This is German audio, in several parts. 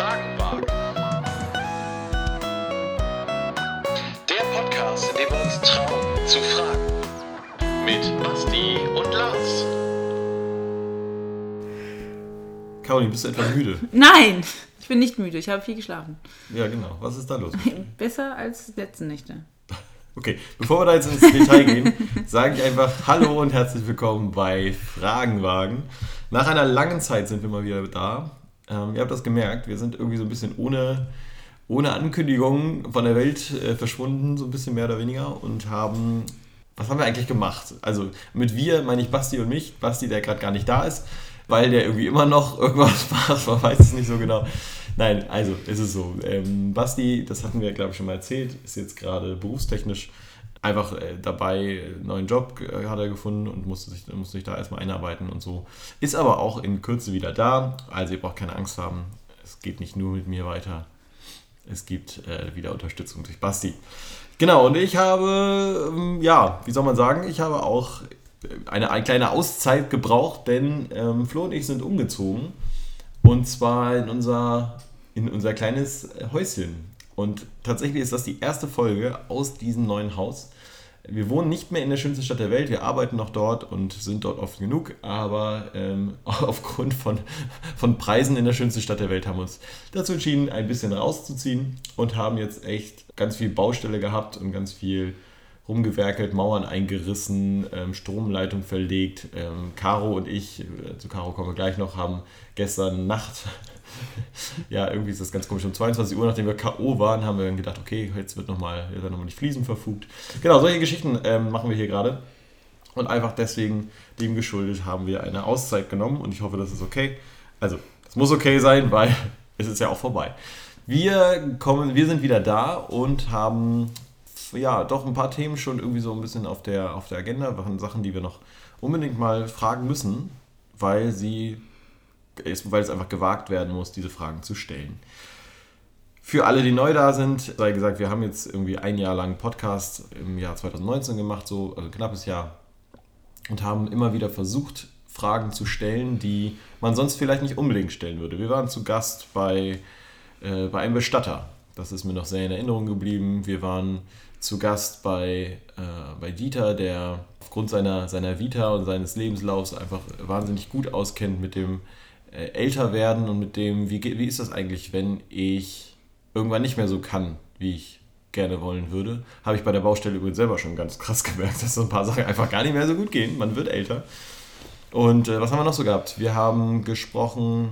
Fragen wagen. Der Podcast, in dem wir uns trauen zu fragen. Mit Basti und Lars. Caroline, bist du etwa müde? Nein, ich bin nicht müde. Ich habe viel geschlafen. Ja, genau. Was ist da los? Besser als letzte Nächte. Okay, bevor wir da jetzt ins Detail gehen, sage ich einfach Hallo und herzlich willkommen bei Fragenwagen. Nach einer langen Zeit sind wir mal wieder da. Ähm, ihr habt das gemerkt, wir sind irgendwie so ein bisschen ohne, ohne Ankündigung von der Welt äh, verschwunden, so ein bisschen mehr oder weniger, und haben. Was haben wir eigentlich gemacht? Also mit wir meine ich Basti und mich. Basti, der gerade gar nicht da ist, weil der irgendwie immer noch irgendwas macht, man weiß es nicht so genau. Nein, also es ist so. Ähm, Basti, das hatten wir glaube ich schon mal erzählt, ist jetzt gerade berufstechnisch einfach äh, dabei, einen neuen Job äh, hat er gefunden und musste sich, musste sich da erstmal einarbeiten und so. Ist aber auch in Kürze wieder da, also ihr braucht keine Angst haben. Es geht nicht nur mit mir weiter. Es gibt äh, wieder Unterstützung durch Basti. Genau, und ich habe, ähm, ja, wie soll man sagen, ich habe auch eine, eine kleine Auszeit gebraucht, denn ähm, Flo und ich sind umgezogen. Und zwar in unser, in unser kleines Häuschen. Und tatsächlich ist das die erste Folge aus diesem neuen Haus. Wir wohnen nicht mehr in der schönsten Stadt der Welt, wir arbeiten noch dort und sind dort oft genug, aber ähm, aufgrund von, von Preisen in der schönsten Stadt der Welt haben wir uns dazu entschieden, ein bisschen rauszuziehen und haben jetzt echt ganz viel Baustelle gehabt und ganz viel rumgewerkelt, Mauern eingerissen, ähm, Stromleitung verlegt. Ähm, Caro und ich, äh, zu Caro kommen wir gleich noch, haben gestern Nacht, ja, irgendwie ist das ganz komisch, um 22 Uhr, nachdem wir K.O. waren, haben wir dann gedacht, okay, jetzt wird nochmal noch mal die Fliesen verfugt. Genau, solche Geschichten ähm, machen wir hier gerade. Und einfach deswegen, dem geschuldet, haben wir eine Auszeit genommen und ich hoffe, das ist okay. Also, es muss okay sein, weil es ist ja auch vorbei. Wir kommen, wir sind wieder da und haben ja doch ein paar Themen schon irgendwie so ein bisschen auf der, auf der Agenda, waren Sachen, die wir noch unbedingt mal fragen müssen, weil sie weil es einfach gewagt werden muss, diese Fragen zu stellen. Für alle, die neu da sind, sei gesagt, wir haben jetzt irgendwie ein Jahr lang Podcast im Jahr 2019 gemacht, so also knappes Jahr, und haben immer wieder versucht, Fragen zu stellen, die man sonst vielleicht nicht unbedingt stellen würde. Wir waren zu Gast bei, äh, bei einem Bestatter. Das ist mir noch sehr in Erinnerung geblieben. Wir waren zu Gast bei, äh, bei Dieter, der aufgrund seiner, seiner Vita und seines Lebenslaufs einfach wahnsinnig gut auskennt mit dem äh, Älterwerden und mit dem, wie, wie ist das eigentlich, wenn ich irgendwann nicht mehr so kann, wie ich gerne wollen würde. Habe ich bei der Baustelle übrigens selber schon ganz krass gemerkt, dass so ein paar Sachen einfach gar nicht mehr so gut gehen. Man wird älter. Und äh, was haben wir noch so gehabt? Wir haben gesprochen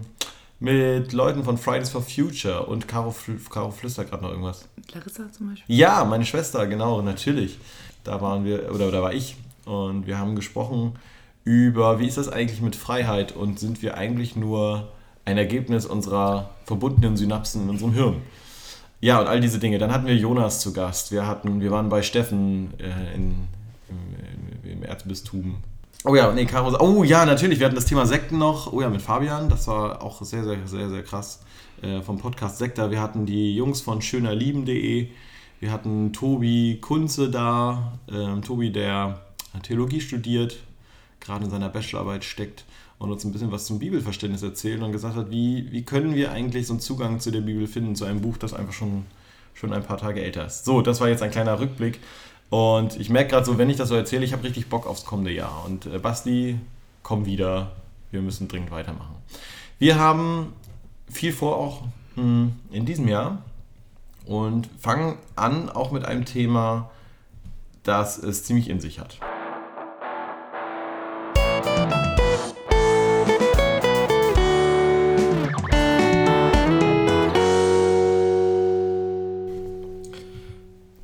mit Leuten von Fridays for Future und Caro, Caro flüstert gerade noch irgendwas. Larissa zum Beispiel? Ja, meine Schwester, genau, natürlich. Da waren wir, oder da war ich und wir haben gesprochen über, wie ist das eigentlich mit Freiheit und sind wir eigentlich nur ein Ergebnis unserer verbundenen Synapsen in unserem Hirn? Ja, und all diese Dinge. Dann hatten wir Jonas zu Gast. Wir, hatten, wir waren bei Steffen äh, in, im, im Erzbistum Oh ja, nee, Caro. Oh ja, natürlich. Wir hatten das Thema Sekten noch. Oh ja, mit Fabian. Das war auch sehr, sehr, sehr, sehr krass. Äh, vom Podcast Sektor. Wir hatten die Jungs von schönerlieben.de. Wir hatten Tobi Kunze da. Ähm, Tobi, der Theologie studiert, gerade in seiner Bachelorarbeit steckt und uns ein bisschen was zum Bibelverständnis erzählt und gesagt hat, wie, wie können wir eigentlich so einen Zugang zu der Bibel finden, zu einem Buch, das einfach schon, schon ein paar Tage älter ist. So, das war jetzt ein kleiner Rückblick. Und ich merke gerade so, wenn ich das so erzähle, ich habe richtig Bock aufs kommende Jahr. Und äh, Basti, komm wieder. Wir müssen dringend weitermachen. Wir haben viel vor auch hm, in diesem Jahr und fangen an auch mit einem Thema, das es ziemlich in sich hat.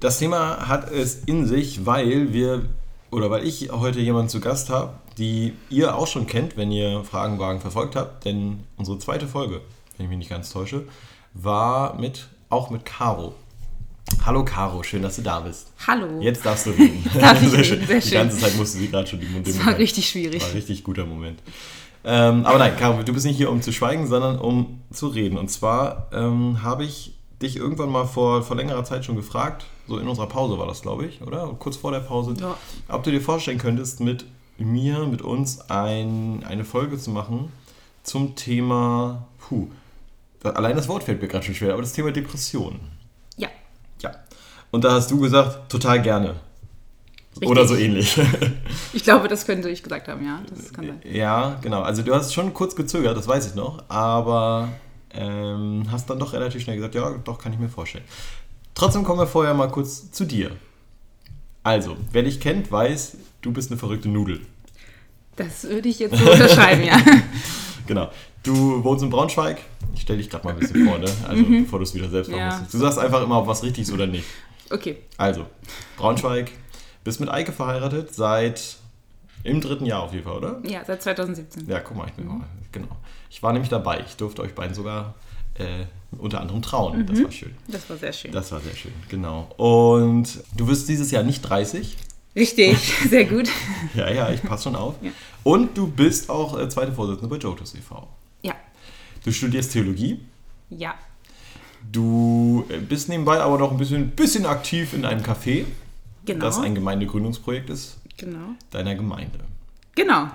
Das Thema hat es in sich, weil wir oder weil ich heute jemanden zu Gast habe, die ihr auch schon kennt, wenn ihr Fragenwagen verfolgt habt. Denn unsere zweite Folge, wenn ich mich nicht ganz täusche, war mit auch mit Caro. Hallo Caro, schön, dass du da bist. Hallo. Jetzt darfst du reden. Darf ich sehr, schön. sehr schön. Die ganze Zeit musste sie gerade schon die Munde Das war richtig schwierig. War ein richtig guter Moment. Ähm, aber nein, Caro, du bist nicht hier, um zu schweigen, sondern um zu reden. Und zwar ähm, habe ich dich irgendwann mal vor, vor längerer Zeit schon gefragt, so in unserer Pause war das, glaube ich, oder? Kurz vor der Pause. Ja. Ob du dir vorstellen könntest, mit mir, mit uns ein, eine Folge zu machen zum Thema, puh, allein das Wort fällt mir gerade schon schwer, aber das Thema Depression. Ja. Ja. Und da hast du gesagt, total gerne. Oder so ähnlich. Ich glaube, das könnte ich gesagt haben, ja. Das kann sein. ja, genau. Also du hast schon kurz gezögert, das weiß ich noch, aber ähm, hast dann doch relativ schnell gesagt, ja, doch, kann ich mir vorstellen. Trotzdem kommen wir vorher mal kurz zu dir. Also, wer dich kennt, weiß, du bist eine verrückte Nudel. Das würde ich jetzt so unterschreiben, ja. Genau. Du wohnst in Braunschweig. Ich stelle dich gerade mal ein bisschen vor, ne? Also, bevor du es wieder selbst Mhm. Ja. machen musst. Du sagst einfach immer, ob was richtig ist oder nicht. Okay. Also, Braunschweig, bist mit Eike verheiratet seit im dritten Jahr auf jeden Fall, oder? Ja, seit 2017. Ja, guck mal, ich bin mal, genau. Ich war nämlich dabei. Ich durfte euch beiden sogar äh, unter anderem trauen. Das war schön. Das war sehr schön. Das war sehr schön, genau. Und du wirst dieses Jahr nicht 30. Richtig, sehr gut. Ja, ja, ich passe schon auf. Ja. Und du bist auch äh, zweite Vorsitzende bei Jotus e.V. Du studierst Theologie. Ja. Du äh, bist nebenbei aber noch ein bisschen, bisschen aktiv in einem Café, Genau. das ein Gemeindegründungsprojekt ist genau. deiner Gemeinde. Genau.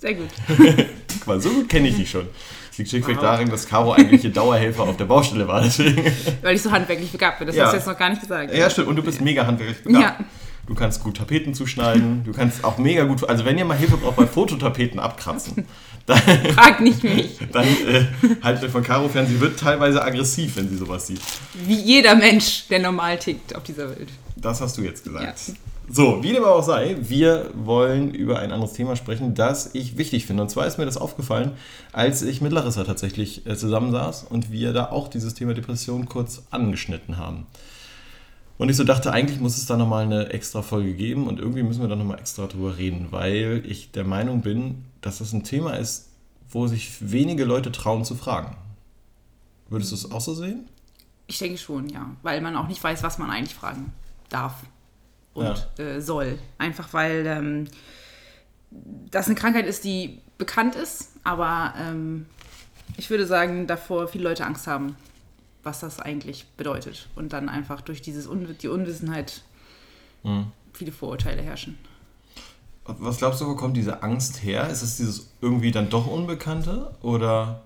Sehr gut. Guck mal, so gut kenne ich dich schon. Das liegt schlichtweg darin, dass Caro eigentlich ihr Dauerhelfer auf der Baustelle war. Deswegen. Weil ich so handwerklich begabt bin. Das Ja. hast du jetzt noch gar nicht gesagt. Ja, stimmt. Und du bist mega handwerklich begabt. Ja. Du kannst gut Tapeten zuschneiden. Du kannst auch mega gut. Also, wenn ihr mal Hilfe braucht bei Fototapeten abkratzen, dann, Frag nicht mich. dann äh, haltet euch von Caro fern. Sie wird teilweise aggressiv, wenn sie sowas sieht. Wie jeder Mensch, der normal tickt auf dieser Welt. Das hast du jetzt gesagt. Ja. So, wie dem auch sei, wir wollen über ein anderes Thema sprechen, das ich wichtig finde. Und zwar ist mir das aufgefallen, als ich mit Larissa tatsächlich äh, zusammensaß und wir da auch dieses Thema Depression kurz angeschnitten haben. Und ich so dachte, eigentlich muss es da nochmal eine extra Folge geben und irgendwie müssen wir da nochmal extra drüber reden, weil ich der Meinung bin, dass das ein Thema ist, wo sich wenige Leute trauen zu fragen. Würdest du es auch so sehen? Ich denke schon, ja. Weil man auch nicht weiß, was man eigentlich fragen darf und äh, soll. Einfach weil ähm, das eine Krankheit ist, die bekannt ist, aber ähm, ich würde sagen, davor viele Leute Angst haben, was das eigentlich bedeutet. Und dann einfach durch dieses Un die Unwissenheit viele Vorurteile herrschen. Was glaubst du, wo kommt diese Angst her? Ist es dieses irgendwie dann doch Unbekannte? Oder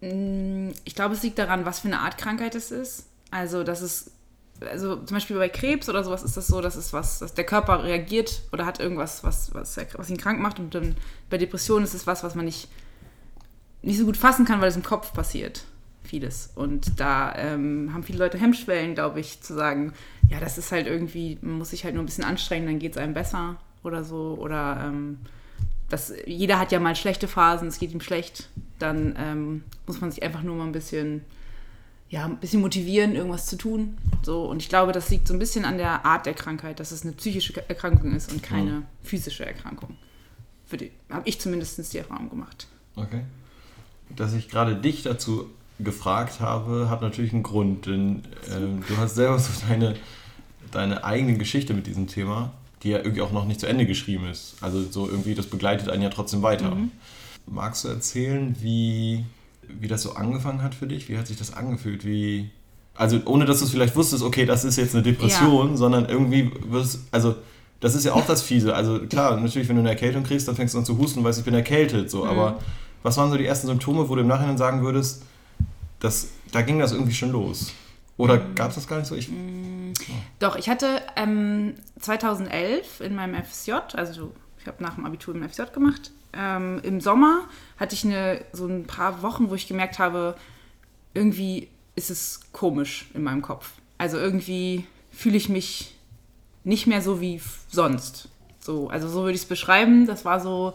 Ich glaube, es liegt daran, was für eine Art Krankheit es ist. Also, dass es, also zum Beispiel bei Krebs oder sowas ist das so, dass es was, dass der Körper reagiert oder hat irgendwas, was, was, was ihn krank macht. Und dann bei Depressionen ist es was, was man nicht, nicht so gut fassen kann, weil es im Kopf passiert. Vieles. Und da ähm, haben viele Leute Hemmschwellen, glaube ich, zu sagen, ja, das ist halt irgendwie, man muss sich halt nur ein bisschen anstrengen, dann geht es einem besser oder so. Oder ähm, das, jeder hat ja mal schlechte Phasen, es geht ihm schlecht, dann ähm, muss man sich einfach nur mal ein bisschen, ja, ein bisschen motivieren, irgendwas zu tun. So, und ich glaube, das liegt so ein bisschen an der Art der Krankheit, dass es eine psychische Erkrankung ist und keine physische Erkrankung. Habe ich zumindest die Erfahrung gemacht. Okay. Dass ich gerade dich dazu gefragt habe, hat natürlich einen Grund, denn ähm, du hast selber so deine, deine eigene Geschichte mit diesem Thema, die ja irgendwie auch noch nicht zu Ende geschrieben ist. Also so irgendwie, das begleitet einen ja trotzdem weiter. Magst du erzählen, wie, wie das so angefangen hat für dich? Wie hat sich das angefühlt? Wie, also ohne dass du es vielleicht wusstest, okay, das ist jetzt eine Depression, sondern irgendwie wirst, also das ist ja auch das Fiese. Also klar, natürlich, wenn du eine Erkältung kriegst, dann fängst du an zu husten weißt, ich bin erkältet. So, aber was waren so die ersten Symptome, wo du im Nachhinein sagen würdest, dass, da ging das irgendwie schon los? Oder gab es das gar nicht so? Ich, Doch, ich hatte ähm, 2011 in meinem FSJ, also ich habe nach dem Abitur im FSJ gemacht, ähm, im Sommer hatte ich eine, so ein paar Wochen, wo ich gemerkt habe, irgendwie ist es komisch in meinem Kopf. Also irgendwie fühle ich mich nicht mehr so wie sonst. So, also so würde ich es beschreiben. Das war so.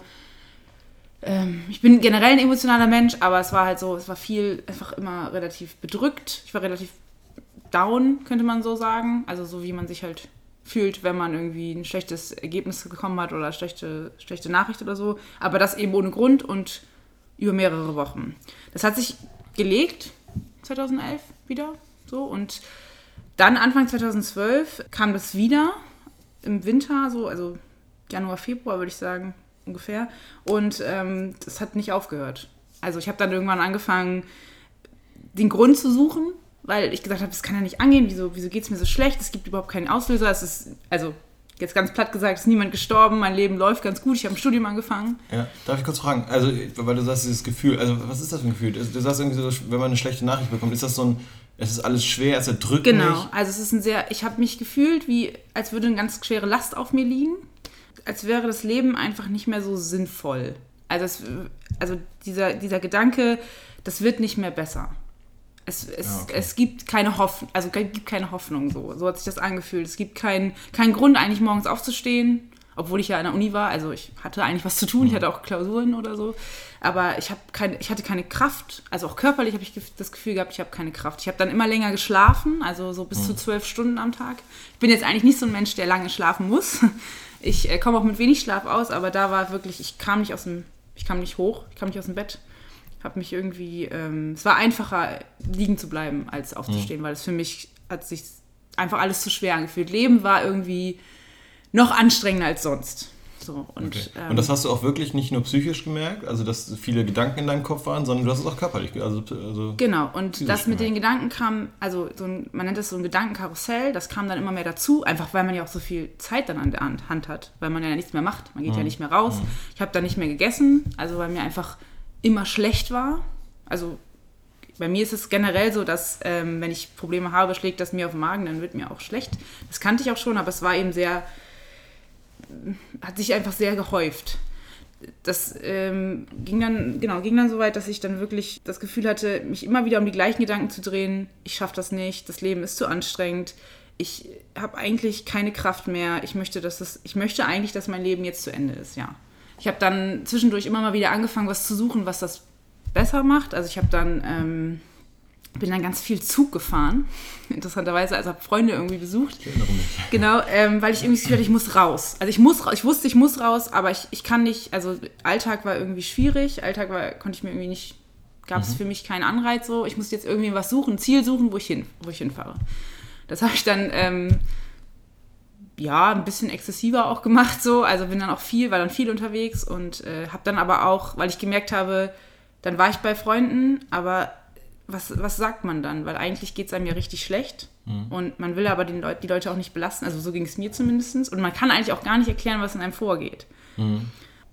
Ähm, ich bin generell ein emotionaler Mensch, aber es war halt so, es war viel einfach immer relativ bedrückt. Ich war relativ down, könnte man so sagen. Also so wie man sich halt fühlt, wenn man irgendwie ein schlechtes Ergebnis bekommen hat oder schlechte, schlechte Nachricht oder so. Aber das eben ohne Grund und über mehrere Wochen. Das hat sich gelegt, 2011 wieder so. Und dann Anfang 2012 kam das wieder im Winter, so, also Januar, Februar würde ich sagen, ungefähr. Und ähm, das hat nicht aufgehört. Also ich habe dann irgendwann angefangen, den Grund zu suchen, weil ich gesagt habe, das kann ja nicht angehen, wieso, wieso geht es mir so schlecht, es gibt überhaupt keinen Auslöser, es ist, also Jetzt ganz platt gesagt, ist niemand gestorben, mein Leben läuft ganz gut, ich habe ein Studium angefangen. Ja, darf ich kurz fragen? Also, weil du sagst, dieses Gefühl, also was ist das für ein Gefühl? Du sagst irgendwie so, wenn man eine schlechte Nachricht bekommt, ist das so ein, es ist alles schwer, es erdrückt Genau, mich? also es ist ein sehr, ich habe mich gefühlt, wie als würde eine ganz schwere Last auf mir liegen, als wäre das Leben einfach nicht mehr so sinnvoll. Also, es, also dieser, dieser Gedanke, das wird nicht mehr besser. Es, es, Ja, okay. es gibt keine Hoffnung, also gibt keine Hoffnung so. So hat sich das angefühlt. Es gibt keinen keinen Grund, eigentlich morgens aufzustehen, obwohl ich ja an der Uni war. Also ich hatte eigentlich was zu tun, ich hatte auch Klausuren oder so. Aber ich, hab keine, ich hatte keine Kraft, also auch körperlich habe ich das Gefühl gehabt, ich habe keine Kraft. Ich habe dann immer länger geschlafen, also so bis zu zwölf Stunden am Tag. Ich bin jetzt eigentlich nicht so ein Mensch, der lange schlafen muss. Ich äh, komme auch mit wenig Schlaf aus, aber da war wirklich, ich kam nicht aus dem, ich kam nicht hoch, ich kam nicht aus dem Bett habe mich irgendwie, ähm, es war einfacher liegen zu bleiben als aufzustehen, weil es für mich hat sich einfach alles zu schwer angefühlt. Leben war irgendwie noch anstrengender als sonst. So, und, Okay. ähm, Und das hast du auch wirklich nicht nur psychisch gemerkt, also dass viele Gedanken in deinem Kopf waren, sondern du hast es auch körperlich, also, also Genau, und das mit gemerkt. den Gedanken kam, also so ein, man nennt das so ein Gedankenkarussell, das kam dann immer mehr dazu, einfach weil man ja auch so viel Zeit dann an der Hand- hat, weil man ja nichts mehr macht, man geht ja nicht mehr raus. Ich habe dann nicht mehr gegessen, also weil mir einfach immer schlecht war. Also bei mir ist es generell so, dass ähm, wenn ich Probleme habe, schlägt das mir auf den Magen, dann wird mir auch schlecht. Das kannte ich auch schon, aber es war eben sehr, hat sich einfach sehr gehäuft das ähm, ging dann, genau, ging dann so weit, dass ich dann wirklich das Gefühl hatte, mich immer wieder um die gleichen Gedanken zu drehen. Ich schaffe das nicht, das Leben ist zu anstrengend. Ich habe eigentlich keine Kraft mehr. Ich möchte, dass das, ich möchte eigentlich, dass mein Leben jetzt zu Ende ist, ja. Ich habe dann zwischendurch immer mal wieder angefangen, was zu suchen, was das besser macht. Also ich habe dann ähm, bin dann ganz viel Zug gefahren, interessanterweise, also habe Freunde irgendwie besucht. Genau, ähm, weil ich irgendwie hatte, ich muss raus. Also ich muss raus, ich wusste, ich muss raus, aber ich, ich kann nicht, also Alltag war irgendwie schwierig, Alltag war, konnte ich mir irgendwie nicht, gab es für mich keinen Anreiz so. Ich musste jetzt irgendwie was suchen, ein Ziel suchen, wo ich hin, wo ich hinfahre. Das habe ich dann ähm, ja ein bisschen exzessiver auch gemacht so, also bin dann auch viel, war dann viel unterwegs und äh, habe dann aber auch, weil ich gemerkt habe, dann war ich bei Freunden, aber was, was sagt man dann? Weil eigentlich geht es einem ja richtig schlecht und man will aber den Leut, die Leute auch nicht belasten, also so ging es mir zumindest und man kann eigentlich auch gar nicht erklären, was in einem vorgeht.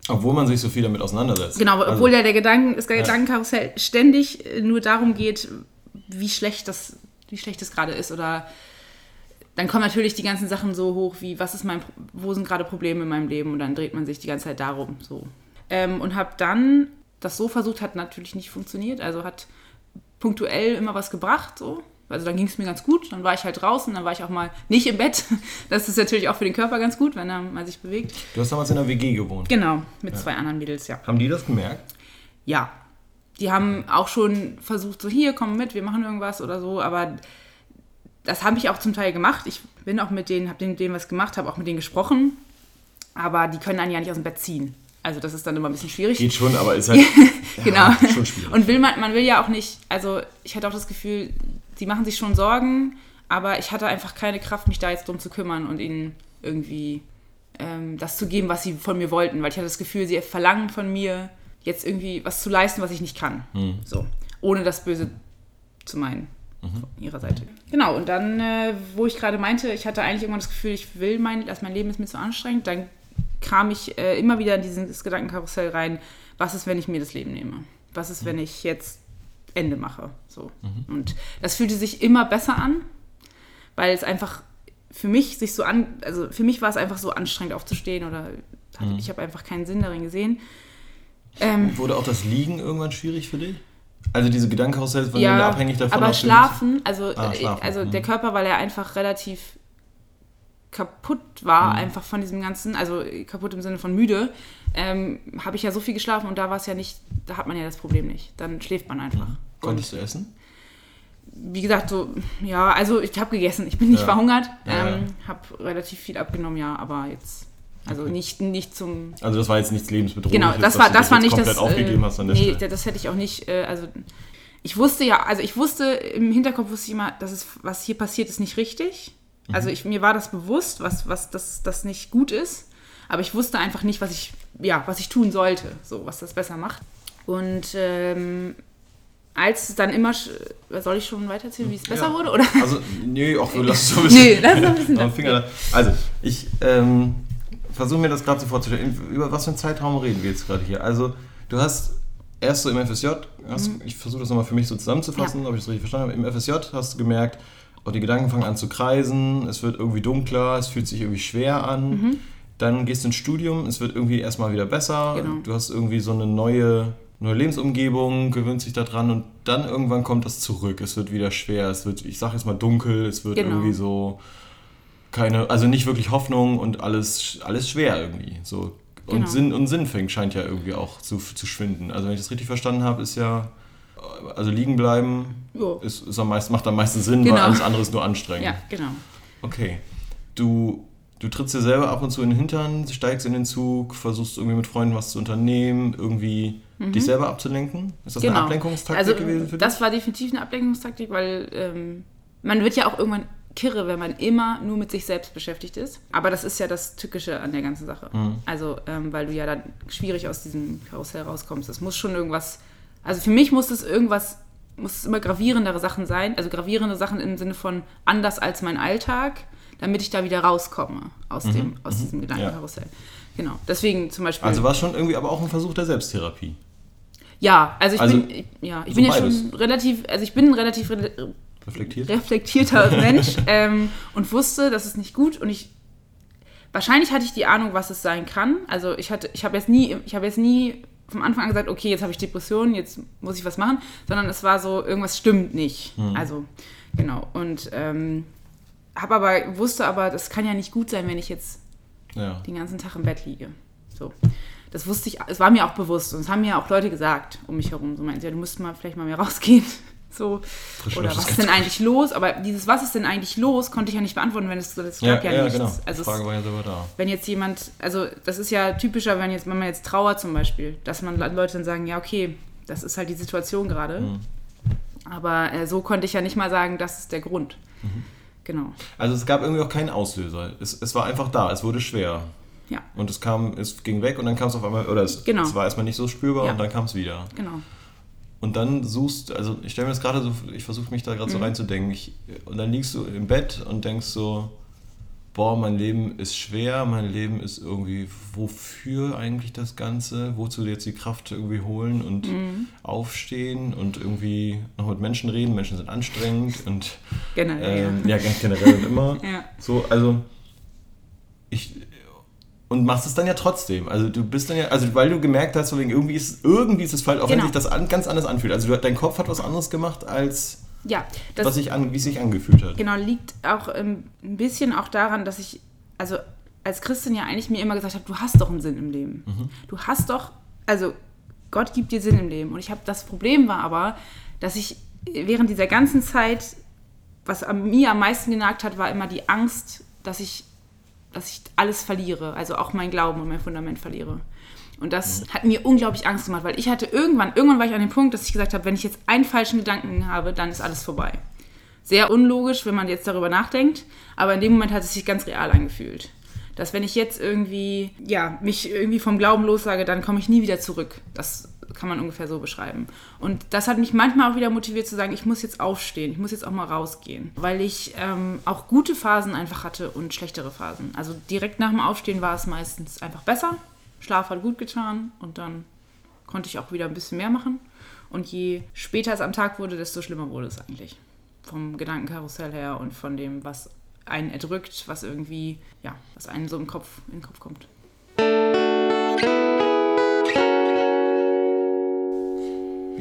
Obwohl man sich so viel damit auseinandersetzt. Genau, Also, obwohl ja der Gedanken, das Gedankenkarussell ständig äh, nur darum geht, wie schlecht das, wie schlecht es gerade ist. Oder dann kommen natürlich die ganzen Sachen so hoch wie, was ist mein, wo sind gerade Probleme in meinem Leben? Und dann dreht man sich die ganze Zeit darum. So. Ähm, und habe dann das so versucht, hat natürlich nicht funktioniert. Also hat punktuell immer was gebracht. So. Also dann ging es mir ganz gut. Dann war ich halt draußen, dann war ich auch mal nicht im Bett. Das ist natürlich auch für den Körper ganz gut, wenn er man sich bewegt. Du hast damals in der WG gewohnt. Genau, mit zwei anderen Mädels, ja. Haben die das gemerkt? Ja. Die haben auch schon versucht, so hier, komm mit, wir machen irgendwas oder so, aber das habe ich auch zum Teil gemacht. Ich bin auch mit denen, habe mit denen was gemacht, habe auch mit denen gesprochen, aber die können einen ja nicht aus dem Bett ziehen. Also das ist dann immer ein bisschen schwierig. Geht schon, aber ist halt genau. ja, schon schwierig. Und will man, man will ja auch nicht, also ich hatte auch das Gefühl, die machen sich schon Sorgen, aber ich hatte einfach keine Kraft, mich da jetzt drum zu kümmern und ihnen irgendwie ähm, das zu geben, was sie von mir wollten, weil ich hatte das Gefühl, sie verlangen von mir jetzt irgendwie was zu leisten, was ich nicht kann. Hm. So, ohne das Böse zu meinen von ihrer Seite. Genau, und dann, äh, wo ich gerade meinte, ich hatte eigentlich irgendwann das Gefühl, ich will mein, dass mein Leben ist mir zu anstrengend, dann kam ich äh, immer wieder in dieses Gedankenkarussell rein, was ist, wenn ich mir das Leben nehme? Was ist, wenn ich jetzt Ende mache? So. Und das fühlte sich immer besser an, weil es einfach für mich sich so an, also für mich war es einfach so anstrengend aufzustehen oder hatte, ich habe einfach keinen Sinn darin gesehen. Ähm, Wurde auch das Liegen irgendwann schwierig für dich? Also diese Gedankenkarussell von ja, abhängig davon, aber schlafen, also, Ah, äh, schlafen, also mhm. der Körper, weil er einfach relativ kaputt war, Mhm. einfach von diesem ganzen, also kaputt im Sinne von müde, ähm, habe ich ja so viel geschlafen und da war es ja nicht, da hat man ja das Problem nicht. Dann schläft man einfach. Mhm. Konntest du essen? Wie gesagt, so, ja, also ich habe gegessen, ich bin nicht Ja. verhungert, Ja, ähm, habe relativ viel abgenommen, ja, aber jetzt, also nicht, nicht zum Also das war jetzt nichts lebensbedrohliches. Genau, das war, das war nicht das. aufgegeben äh, hast an der nee, Stelle. das hätte ich auch nicht. Äh, also ich wusste ja, also ich wusste im Hinterkopf wusste ich immer, dass es, was hier passiert, ist nicht richtig. Mhm. Also ich, mir war das bewusst, was, was das, das nicht gut ist. Aber ich wusste einfach nicht, was ich, ja, was ich tun sollte, so was das besser macht. Und ähm, als es dann immer, soll ich schon weitererzählen, wie es besser Ja. wurde? Oder? Also, nee, auch lass es so ein bisschen. Nee, lass es ein bisschen Am Finger. Also, ich ähm, versuche mir das gerade so vorzustellen. Über was für einen Zeitraum reden wir jetzt gerade hier? Also, du hast erst so im FSJ, hast, ich versuche das nochmal für mich so zusammenzufassen, Mhm. Ja. ob ich das richtig verstanden habe. Im FSJ hast du gemerkt, oh, die Gedanken fangen an zu kreisen, es wird irgendwie dunkler, es fühlt sich irgendwie schwer an. Dann gehst du ins Studium, es wird irgendwie erstmal wieder besser. Mhm. Genau. Du hast irgendwie so eine neue, neue Lebensumgebung, gewöhnst dich daran und dann irgendwann kommt das zurück. Es wird wieder schwer, es wird, ich sag jetzt mal dunkel, es wird Genau. irgendwie so keine, also nicht wirklich Hoffnung und alles, alles schwer irgendwie. So. Und, Genau. Sinn, und Sinn fängt, scheint ja irgendwie auch zu, zu schwinden. Also wenn ich das richtig verstanden habe, ist ja, also liegen bleiben Jo. ist, ist am meisten, macht am meisten Sinn, Genau. weil alles andere ist nur anstrengend. Ja, genau. Okay. Du, du trittst dir selber ab und zu in den Hintern, steigst in den Zug, versuchst irgendwie mit Freunden was zu unternehmen, irgendwie dich selber abzulenken? Ist das eine Ablenkungstaktik Mhm. also, gewesen für Das dich? war definitiv eine Ablenkungstaktik, weil ähm, man wird ja auch irgendwann kirre, wenn man immer nur mit sich selbst beschäftigt ist. Aber das ist ja das Tückische an der ganzen Sache. Mhm. Also, ähm, weil du ja dann schwierig aus diesem Karussell rauskommst. Es muss schon irgendwas, also für mich muss es irgendwas, muss es immer gravierendere Sachen sein. Also gravierende Sachen im Sinne von anders als mein Alltag, damit ich da wieder rauskomme aus, dem, aus diesem Gedankenkarussell. Genau. Deswegen zum Beispiel. Mhm. Also war es schon irgendwie aber auch ein Versuch der Selbsttherapie. Ja, also ich Also, bin, ich- ja, ich so bin ja schon relativ, also ich bin ein relativ re Reflektiert? reflektierter Mensch ähm, und wusste, das ist nicht gut und ich, wahrscheinlich hatte ich die Ahnung, was es sein kann. Also ich hatte, ich habe jetzt nie, ich habe jetzt nie vom Anfang an gesagt, okay, jetzt habe ich Depressionen, jetzt muss ich was machen, sondern es war so, irgendwas stimmt nicht. Also, genau. Und ähm, habe aber, wusste aber, das kann ja nicht gut sein, wenn ich jetzt Ja. den ganzen Tag im Bett liege. So. Das wusste ich, es war mir auch bewusst und es haben mir auch Leute gesagt um mich herum. So meinten, ja, du musst mal vielleicht mal mehr rausgehen. So. Oder was ist denn eigentlich los? Aber dieses Was ist denn eigentlich los, konnte ich ja nicht beantworten, wenn es das gab ja, ja, nichts. genau. Also Die Frage es, war ja selber da. wenn jetzt jemand, also das ist ja typischer, wenn jetzt, wenn man jetzt trauert zum Beispiel, dass man Leute dann sagen, ja, okay, das ist halt die Situation gerade. Mhm. Aber äh, so konnte ich ja nicht mal sagen, das ist der Grund. Mhm. Genau. Also es gab irgendwie auch keinen Auslöser. Es, es war einfach da, es wurde schwer. Ja, Und es kam, es ging weg und dann kam es auf einmal, oder es, Genau. es war erstmal nicht so spürbar Ja. und dann kam es wieder. genau. Und dann suchst, also ich stelle mir das gerade so, ich versuche mich da gerade Mhm. so reinzudenken. Ich, und dann liegst du im Bett und denkst so, boah, mein Leben ist schwer, mein Leben ist irgendwie, wofür eigentlich das Ganze? Wozu jetzt die Kraft irgendwie holen und Mhm. aufstehen und irgendwie noch mit Menschen reden? Menschen sind anstrengend und Generell. ähm, ja, ganz generell und immer. Ja. So, also ich und machst es dann ja trotzdem. Also du bist dann ja, also weil du gemerkt hast, wegen irgendwie ist irgendwie ist es falsch, auch wenn Genau. sich das an, ganz anders anfühlt. Also du, dein Kopf hat was anderes gemacht als Ja, das was sich an, wie es sich angefühlt hat. genau liegt auch ähm, ein bisschen auch daran, dass ich, also als Christin ja eigentlich mir immer gesagt habe, du hast doch einen Sinn im Leben. Du hast doch, also Gott gibt dir Sinn im Leben. Und ich habe das Problem war aber, dass ich während dieser ganzen Zeit, was an mir am meisten genagt hat, war immer die Angst, dass ich, dass ich alles verliere, also auch mein Glauben und mein Fundament verliere. Und das hat mir unglaublich Angst gemacht, weil ich hatte irgendwann, irgendwann war ich an dem Punkt, dass ich gesagt habe, wenn ich jetzt einen falschen Gedanken habe, dann ist alles vorbei. Sehr unlogisch, wenn man jetzt darüber nachdenkt, aber in dem Moment hat es sich ganz real angefühlt. Dass wenn ich jetzt irgendwie, ja, mich irgendwie vom Glauben lossage, dann komme ich nie wieder zurück. Das kann man ungefähr so beschreiben. Und das hat mich manchmal auch wieder motiviert zu sagen, ich muss jetzt aufstehen, ich muss jetzt auch mal rausgehen. Weil ich ähm, auch gute Phasen einfach hatte und schlechtere Phasen. Also direkt nach dem Aufstehen war es meistens einfach besser. Schlaf hat gut getan und dann konnte ich auch wieder ein bisschen mehr machen. Und je später es am Tag wurde, desto schlimmer wurde es eigentlich. Vom Gedankenkarussell her und von dem, was einen erdrückt, was irgendwie, ja, was einen so im Kopf, in den Kopf kommt.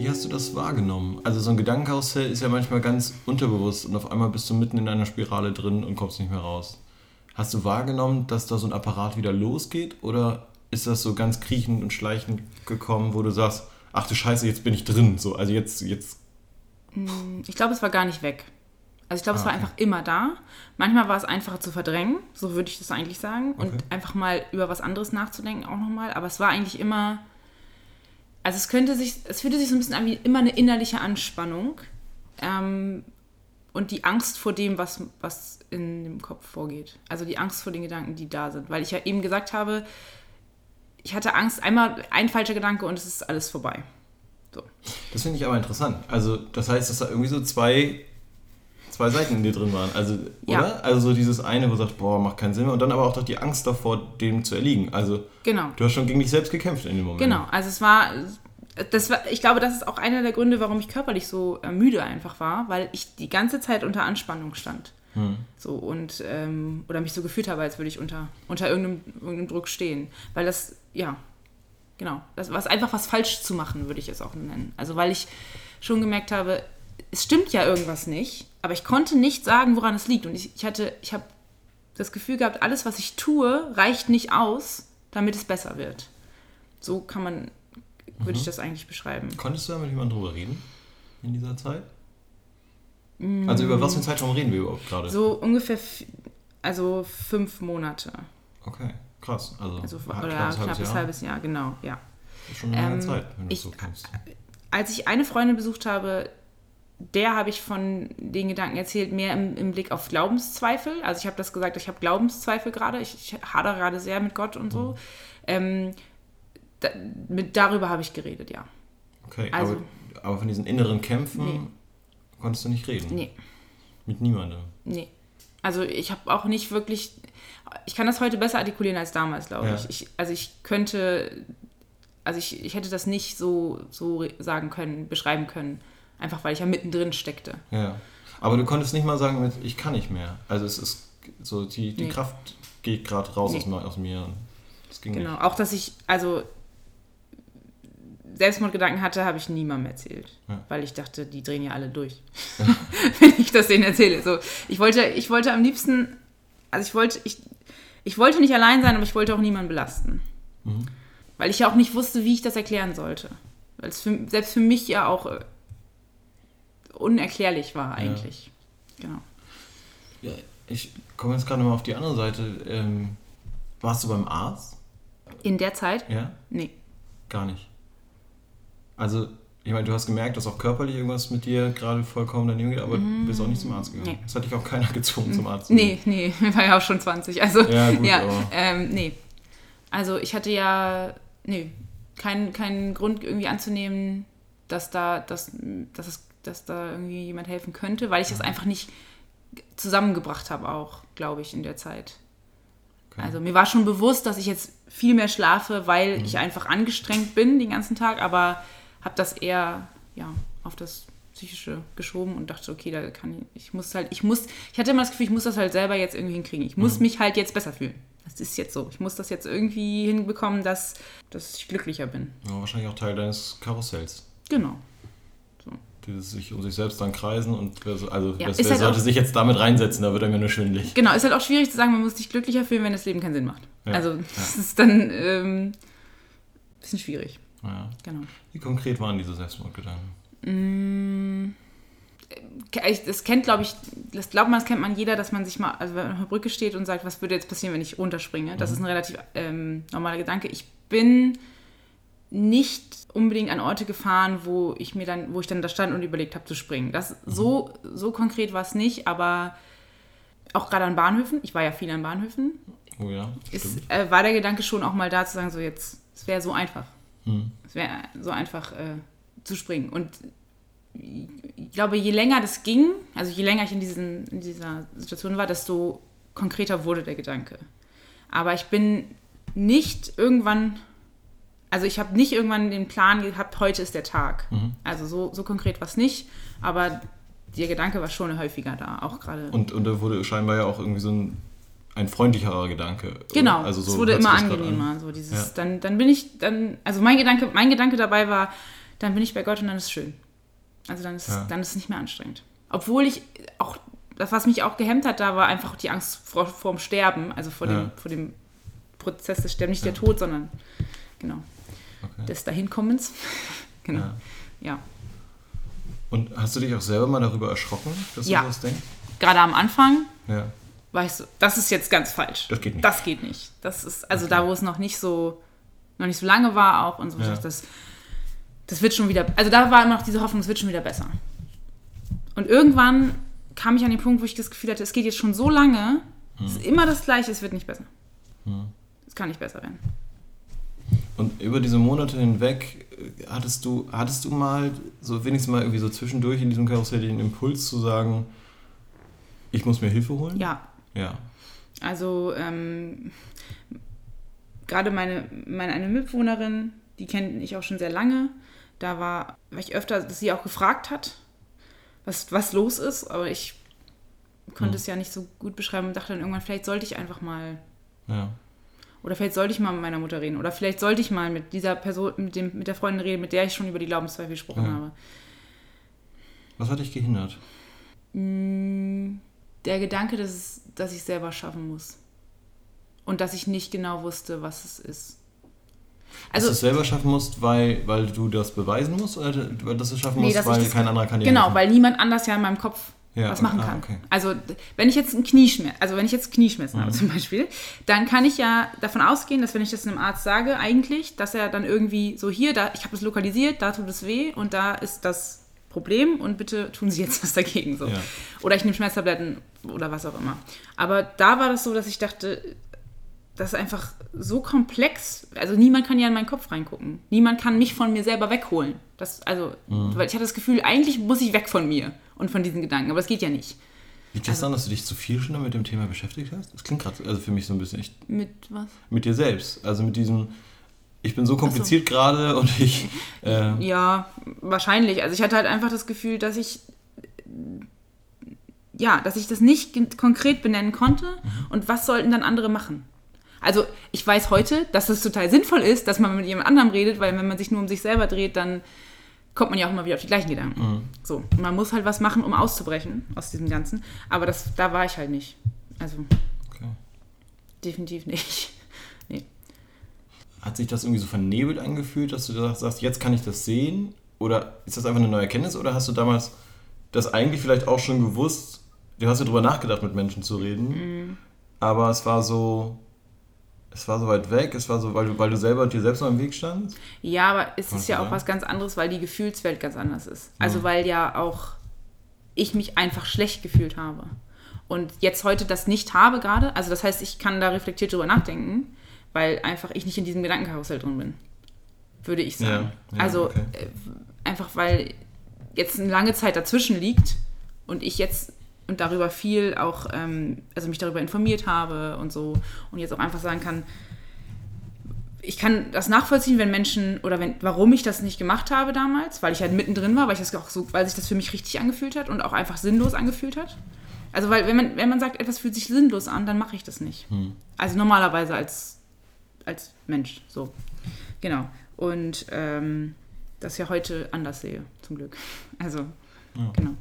Wie hast du das wahrgenommen? Also so ein Gedankenkarussell ist ja manchmal ganz unterbewusst und auf einmal bist du mitten in einer Spirale drin und kommst nicht mehr raus. Hast du wahrgenommen, dass da so ein Apparat wieder losgeht oder ist das so ganz kriechend und schleichend gekommen, wo du sagst, ach du Scheiße, jetzt bin ich drin, so, also jetzt, jetzt, Ich glaube, es war gar nicht weg. Also ich glaube, es Ah, war okay. einfach immer da. Manchmal war es einfacher zu verdrängen, so würde ich das eigentlich sagen. Und Okay. einfach mal über was anderes nachzudenken auch nochmal. Aber es war eigentlich immer, also es könnte sich, es fühlte sich so ein bisschen an wie immer eine innerliche Anspannung. Ähm, und die Angst vor dem, was, was in dem Kopf vorgeht. Also die Angst vor den Gedanken, die da sind. Weil ich ja eben gesagt habe, ich hatte Angst, einmal ein falscher Gedanke und es ist alles vorbei. So. Das finde ich aber interessant. Also, das heißt, dass da irgendwie so zwei, zwei Seiten in dir drin waren. Also, Ja. oder? Also, so dieses eine, wo du sagst, boah, macht keinen Sinn mehr. Und dann aber auch doch die Angst davor, dem zu erliegen. Also, Genau. du hast schon gegen dich selbst gekämpft in dem Moment. Genau, also es war, das war, ich glaube, das ist auch einer der Gründe, warum ich körperlich so äh, müde einfach war, weil ich die ganze Zeit unter Anspannung stand. So und, ähm, oder mich so gefühlt habe, als würde ich unter, unter irgendeinem, irgendeinem Druck stehen. Weil das, ja, genau, das war einfach was falsch zu machen, würde ich es auch nennen. Also weil ich schon gemerkt habe, es stimmt ja irgendwas nicht, aber ich konnte nicht sagen, woran es liegt. Und ich, ich hatte, ich habe das Gefühl gehabt, alles, was ich tue, reicht nicht aus, damit es besser wird. So kann man, würde ich das eigentlich beschreiben. Konntest du da mit jemandem drüber reden? In dieser Zeit? Also, über was für einen Zeitraum reden wir überhaupt gerade? Mm. So ungefähr, also fünf Monate. Okay, krass. Also, Also, oder knappes knappes Jahr. halbes Jahr, genau, ja. Das ist schon eine lange Ähm, Zeit, wenn du ich- es so kennst. Als ich eine Freundin besucht habe, der habe ich von den Gedanken erzählt, mehr im, im Blick auf Glaubenszweifel. Also ich habe das gesagt, ich habe Glaubenszweifel gerade, ich, ich hadere gerade sehr mit Gott und Mhm. so. Ähm, da, mit, darüber habe ich geredet, ja. Okay, also- aber, aber von diesen inneren Kämpfen Nee. konntest du nicht reden? Nee. Mit niemandem? Nee. Also ich habe auch nicht wirklich. Ich kann das heute besser artikulieren als damals, glaube Ja. ich. ich. Also ich könnte. Also ich, ich hätte das nicht so, so sagen können, beschreiben können. Einfach weil ich ja mittendrin steckte. Ja. Aber du konntest nicht mal sagen, ich kann nicht mehr. Also es ist so, die, die Nee. Kraft geht gerade raus Nee. aus, mir- aus mir. Das ging Genau. nicht. Auch dass ich, also Selbstmordgedanken hatte, habe ich niemandem erzählt. Ja. Weil ich dachte, die drehen ja alle durch. Wenn ich das denen erzähle. So, ich wollte, ich wollte am liebsten, also ich wollte, ich, ich wollte nicht allein sein, aber ich wollte auch niemanden belasten. Mhm. Weil ich ja auch nicht wusste, wie ich das erklären sollte. Weil es für, selbst für mich ja auch äh, unerklärlich war eigentlich. Genau. Ja, ich komme jetzt gerade mal auf die andere Seite. Ähm, warst du beim Arzt? In der Zeit? Ja? Nee. Gar nicht. Also, ich meine, du hast gemerkt, dass auch körperlich irgendwas mit dir gerade vollkommen daneben geht, aber du bist auch nicht zum Arzt gegangen. Nee. Das hat dich auch keiner gezwungen zum Arzt zu Nee, nee, ich war ja auch schon 20. Also, Ja, gut, ja, ähm, nee. Also, ich hatte ja, nee, keinen keinen Grund irgendwie anzunehmen, dass da, dass, dass, es, dass da irgendwie jemand helfen könnte, weil ich das einfach nicht zusammengebracht habe, auch, glaube ich, in der Zeit. Okay. Also, mir war schon bewusst, dass ich jetzt viel mehr schlafe, weil Mhm. ich einfach angestrengt bin den ganzen Tag, aber habe das eher, ja, auf das Psychische geschoben und dachte, okay, da kann ich, ich muss halt, ich muss, ich hatte immer das Gefühl, ich muss das halt selber jetzt irgendwie hinkriegen. Ich Mhm. muss mich halt jetzt besser fühlen. Das ist jetzt so. Ich muss das jetzt irgendwie hinbekommen, dass, dass ich glücklicher bin. Ja, wahrscheinlich auch Teil deines Karussells. Genau. Dieses sich um sich selbst dann kreisen und wer so- also Ja, ist wer halt sollte sich jetzt damit reinsetzen, da wird er mir nur schwindelig. Genau, ist halt auch schwierig zu sagen, man muss sich glücklicher fühlen, wenn das Leben keinen Sinn macht. Ja, Also, ja. das ist dann ähm, ein bisschen schwierig. Ja. Genau. Wie konkret waren diese Selbstmordgedanken? Ich- das kennt, glaube ich, das glaubt man, das kennt man jeder, dass man sich mal, also wenn man auf der Brücke steht und sagt, was würde jetzt passieren, wenn ich runterspringe? Das ist ein relativ ähm, normaler Gedanke. Ich bin nicht unbedingt an Orte gefahren, wo ich mir dann, wo ich dann da stand und überlegt habe zu springen. Das so, so konkret war es nicht, aber auch gerade an Bahnhöfen, ich war ja viel an Bahnhöfen, Oh ja, ist, äh, war der Gedanke schon auch mal da zu sagen, so jetzt, es wäre so einfach. Hm. Es wäre so einfach äh, zu springen. Und ich glaube, je länger das ging, also je länger ich in, diesen, in dieser Situation war, desto konkreter wurde der Gedanke. Aber ich bin nicht irgendwann, also ich habe nicht irgendwann den Plan gehabt, heute ist der Tag. Also so, so konkret war es nicht, aber der Gedanke war schon häufiger da, auch gerade. Und, und da wurde scheinbar ja auch irgendwie so ein, ein freundlicherer Gedanke. Genau, also so es wurde immer angenehmer. An. So dieses, Ja. dann, dann bin ich, dann, also mein Gedanke, mein Gedanke dabei war, dann bin ich bei Gott und dann ist es schön. Also dann ist, Ja. dann ist es nicht mehr anstrengend. Obwohl ich auch, das, was mich auch gehemmt hat, da war einfach die Angst vor, vor dem Sterben, also vor, Ja. dem, vor dem Prozess des Sterbens, nicht der Tod, sondern genau, Okay. des Dahinkommens. genau, Ja. ja. Und hast du dich auch selber mal darüber erschrocken, dass Ja. du das denkst? Gerade am Anfang Ja. war ich so, das ist jetzt ganz falsch. Das geht nicht. Das geht nicht. Das ist, also da, wo es noch nicht so, noch nicht so lange war auch und so, Ja. das, das wird schon wieder, also da war immer noch diese Hoffnung, es wird schon wieder besser. Und irgendwann kam ich an den Punkt, wo ich das Gefühl hatte, es geht jetzt schon so lange, es Hm. ist immer das Gleiche, es wird nicht besser. Es kann nicht besser werden. Und über diese Monate hinweg hattest du, hattest du mal, so wenigstens mal irgendwie so zwischendurch in diesem Karussell den Impuls zu sagen, ich muss mir Hilfe holen? Ja, Ja. Also ähm, gerade meine, meine eine Mitbewohnerin, die kenne ich auch schon sehr lange. Da war, war ich öfter, dass sie auch gefragt hat, was, was los ist, aber ich konnte es ja nicht so gut beschreiben und dachte dann irgendwann, vielleicht sollte ich einfach mal, Ja. Oder vielleicht sollte ich mal mit meiner Mutter reden, oder vielleicht sollte ich mal mit dieser Person, mit, dem, mit der Freundin reden, mit der ich schon über die Glaubenszweifel gesprochen Ja. habe. Was hat dich gehindert? Der Gedanke, dass, es, dass ich es selber schaffen muss. Und dass ich nicht genau wusste, was es ist. dass Also, du es selber schaffen musst, weil, weil du das beweisen musst oder dass du es schaffen Nee, musst, dass weil kein anderer kann dir Genau, helfen? weil niemand anders ja in meinem Kopf Ja, was machen ah, kann. okay. Also d- wenn ich jetzt ein Knieschmerz, also wenn ich jetzt Knieschmerzen Mhm. habe zum Beispiel, dann kann ich ja davon ausgehen, dass wenn ich das einem Arzt sage, eigentlich, dass er dann irgendwie so hier, da, ich habe es lokalisiert, da tut es weh und da ist das Problem und bitte tun Sie jetzt was dagegen. So. Ja. Oder ich nehme Schmerztabletten oder was auch immer. Aber da war das so, dass ich dachte, das ist einfach so komplex. Also niemand kann ja in meinen Kopf reingucken. Niemand kann mich von mir selber wegholen. Das, also, Mhm. weil ich hatte das Gefühl, eigentlich muss ich weg von mir und von diesen Gedanken. Aber das geht ja nicht. Liegt Also das daran, dass du dich zu viel schon mit dem Thema beschäftigt hast? Das klingt gerade also für mich so ein bisschen echt Mit was? mit dir selbst. Also mit diesem, ich bin so kompliziert gerade und ich. Äh, Ja, wahrscheinlich. Also ich hatte halt einfach das Gefühl, dass ich ja, dass ich das nicht konkret benennen konnte und was sollten dann andere machen. Also ich weiß heute, dass es total sinnvoll ist, dass man mit jemand anderem redet, weil wenn man sich nur um sich selber dreht, dann kommt man ja auch immer wieder auf die gleichen Gedanken. So, und man muss halt was machen, um auszubrechen aus diesem Ganzen. Aber das, da war ich halt nicht. Also okay. definitiv nicht. Nee. Hat sich das irgendwie so vernebelt angefühlt, dass du da sagst, jetzt kann ich das sehen? Oder ist das einfach eine neue Erkenntnis? Oder hast du damals das eigentlich vielleicht auch schon gewusst? Du hast ja drüber nachgedacht, mit Menschen zu reden. Mhm. Aber es war so. Es war so weit weg, es war so, weil du, weil du selber dir selbst noch im Weg standst. Ja, aber es Kannst ist ja auch was ganz anderes, weil die Gefühlswelt ganz anders ist. Also weil ja auch ich mich einfach schlecht gefühlt habe. Und jetzt heute das nicht habe gerade, also das heißt, ich kann da reflektiert drüber nachdenken, weil einfach ich nicht in diesem Gedankenkarussell drin bin. Würde ich sagen. Ja, ja, also okay. äh, einfach weil jetzt eine lange Zeit dazwischen liegt und ich jetzt und darüber viel auch, ähm, also mich darüber informiert habe und so und jetzt auch einfach sagen kann, ich kann das nachvollziehen, wenn Menschen oder wenn, warum ich das nicht gemacht habe damals, weil ich halt mittendrin war, weil ich das auch so, weil sich das für mich richtig angefühlt hat und auch einfach sinnlos angefühlt hat. Also weil wenn man, wenn man sagt, etwas fühlt sich sinnlos an, dann mache ich das nicht. Also normalerweise als, als Mensch, so. Genau. Und ähm, das ja heute anders sehe, zum Glück. Also, genau.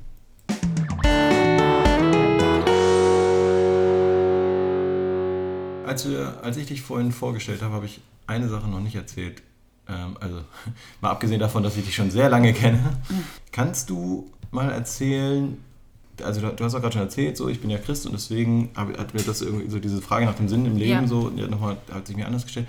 Als, wir, als ich dich vorhin vorgestellt habe, habe ich eine Sache noch nicht erzählt. Ähm, also, mal abgesehen davon, dass ich dich schon sehr lange kenne. Kannst du mal erzählen, also du hast auch gerade schon erzählt, so ich bin ja Christ und deswegen hat mir das irgendwie so diese Frage nach dem Sinn im Leben Ja. so ja, nochmal hat sich mir anders gestellt.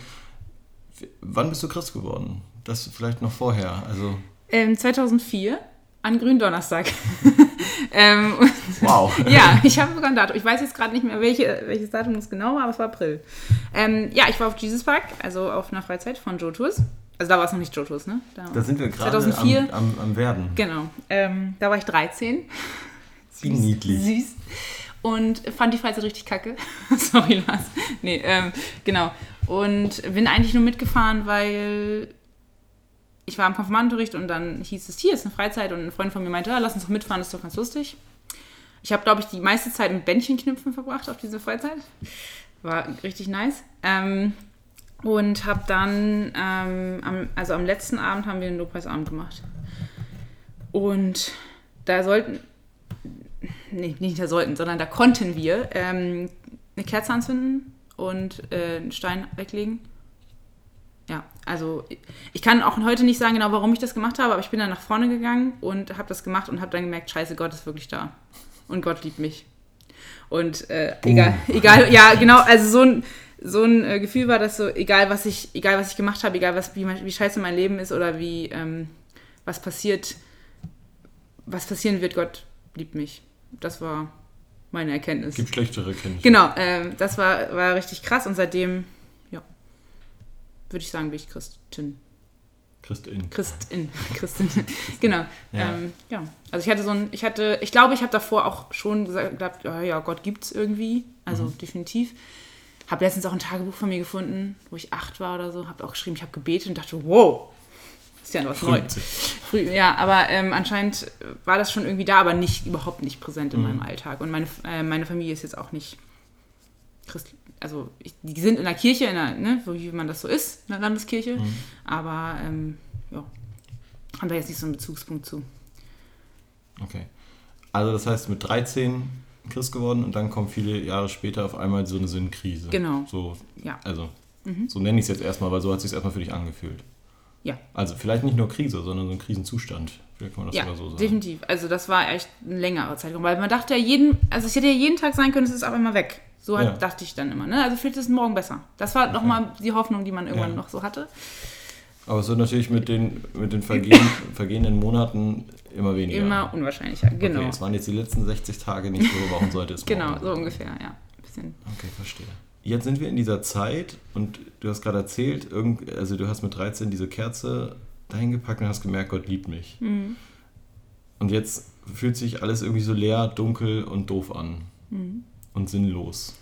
Wann bist du Christ geworden? Das vielleicht noch vorher. Also Ähm, 2004 an Gründonnerstag. ähm, wow. ja, ich habe sogar ein Datum. Ich weiß jetzt gerade nicht mehr, welche, welches Datum es genau war, aber es war April. Ähm, ja, ich war auf Jesus Park, also auf einer Freizeit von Joe Tours. Also da war es noch nicht Joe Tours, ne? Da, Da sind wir gerade 2004. am, am, am Werden. Genau. Ähm, da war ich 13. Wie niedlich. Süß. Und fand die Freizeit richtig kacke. Sorry, Lars. Nee, ähm, genau. Und bin eigentlich nur mitgefahren, weil ich war im Konfirmandenunterricht und dann hieß es, hier ist eine Freizeit und ein Freund von mir meinte, ja, lass uns doch mitfahren, das ist doch ganz lustig. Ich habe, glaube ich, die meiste Zeit mit Bändchenknüpfen verbracht auf diese Freizeit. War richtig nice. Ähm, und habe dann, ähm, am, also am letzten Abend haben wir einen Lobpreisabend gemacht. Und da sollten, nee, nicht da sollten, sondern da konnten wir ähm, eine Kerze anzünden und äh, einen Stein weglegen. Ja, also ich kann auch heute nicht sagen genau, warum ich das gemacht habe, aber ich bin dann nach vorne gegangen und habe das gemacht und habe dann gemerkt, scheiße, Gott ist wirklich da. Und Gott liebt mich. Und äh, egal, egal, ja, genau, also so ein, so ein äh, Gefühl war das so, egal was ich, egal was ich gemacht habe, egal was, wie, wie scheiße mein Leben ist oder wie, ähm, was passiert, was passieren wird, Gott liebt mich. Das war meine Erkenntnis. Gibt schlechtere Kinder. Genau, ähm, das war, war richtig krass und seitdem, würde ich sagen, bin ich Christin. Christin. Christin. Christin. genau. Ja. Ähm, ja. Also ich hatte so ein, ich hatte, ich glaube, ich habe davor auch schon gesagt, gedacht, ja, ja, Gott gibt's irgendwie. Also Mhm. definitiv. Habe letztens auch ein Tagebuch von mir gefunden, wo ich acht war oder so. Habe auch geschrieben, ich habe gebetet und dachte, wow, ist ja was Neues. 50. Früh, ja, aber ähm, anscheinend war das schon irgendwie da, aber nicht überhaupt nicht präsent in Mhm. meinem Alltag. Und meine, äh, meine Familie ist jetzt auch nicht Christ, also ich, die sind in der Kirche, in der, ne, so wie man das so ist, in der Landeskirche, Mhm. aber ähm, ja, haben da jetzt nicht so einen Bezugspunkt zu. Okay. Also das heißt, mit 13 Christ geworden und dann kommt viele Jahre später auf einmal so eine Sinnkrise. Genau. So, Ja. also, so nenne ich es jetzt erstmal, weil so hat es sich erstmal für dich angefühlt. Ja, Also vielleicht nicht nur Krise, sondern so ein Krisenzustand. Vielleicht kann man das ja, sogar so sagen. definitiv. Also das war echt ein längerer Zeitraum, weil man dachte ja jeden, also es hätte ja jeden Tag sein können, es ist aber immer weg. So hat, Ja. dachte ich dann immer. Ne? Also ist es morgen besser. Das war nochmal die Hoffnung, die man irgendwann Ja. noch so hatte. Aber es wird natürlich mit den, mit den vergehen, vergehenden Monaten immer weniger. Immer unwahrscheinlicher. Genau. Okay, es waren jetzt die letzten 60 Tage nicht, worüber man sollte es genau, so ungefähr, ja. Ein bisschen. Okay, verstehe. Jetzt sind wir in dieser Zeit und du hast gerade erzählt, irgend, also du hast mit 13 diese Kerze dahin gepackt und hast gemerkt, Gott liebt mich. Mhm. Und jetzt fühlt sich alles irgendwie so leer, dunkel und doof an. Mhm. Und sinnlos.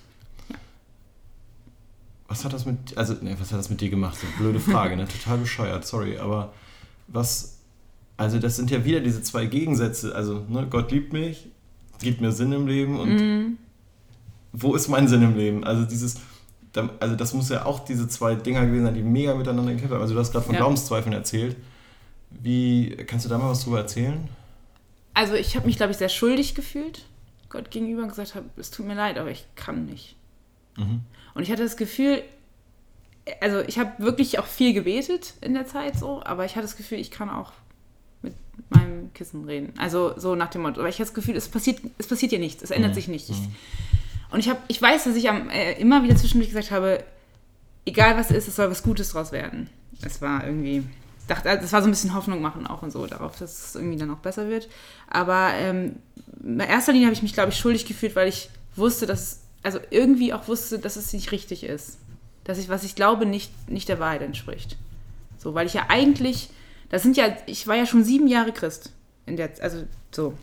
Was hat das mit, also, ne, was hat das mit dir gemacht? So blöde Frage, ne? Total bescheuert, sorry, aber was, also das sind ja wieder diese zwei Gegensätze, also, ne, Gott liebt mich, gibt mir Sinn im Leben und Mhm. wo ist mein Sinn im Leben? Also dieses, also das muss ja auch diese zwei Dinger gewesen sein, die mega miteinander gekämpft haben. Also du hast gerade von Ja. Glaubenszweifeln erzählt. Wie, kannst du da mal was drüber erzählen? Also ich habe mich, glaube ich, sehr schuldig gefühlt Gott gegenüber und gesagt habe, es tut mir leid, aber ich kann nicht. Mhm. Und ich hatte das Gefühl, also ich habe wirklich auch viel gebetet in der Zeit so, aber ich hatte das Gefühl, ich kann auch mit meinem Kissen reden. Also so nach dem Motto. Aber ich hatte das Gefühl, es passiert, es passiert ja nichts, es ändert Mhm. sich nichts. Ich, und ich, hab, ich weiß, dass ich am, äh, immer wieder zwischendurch gesagt habe, egal was ist, es soll was Gutes draus werden. Es war irgendwie, dachte, das war so ein bisschen Hoffnung machen auch und so darauf, dass es irgendwie dann auch besser wird. Aber ähm, in erster Linie habe ich mich, glaube ich, schuldig gefühlt, weil ich wusste, dass, also irgendwie auch wusste, dass es nicht richtig ist. Dass ich, was ich glaube, nicht, nicht der Wahrheit entspricht. So, weil ich ja eigentlich, das sind ja, ich war ja schon sieben Jahre Christ. In der, also so.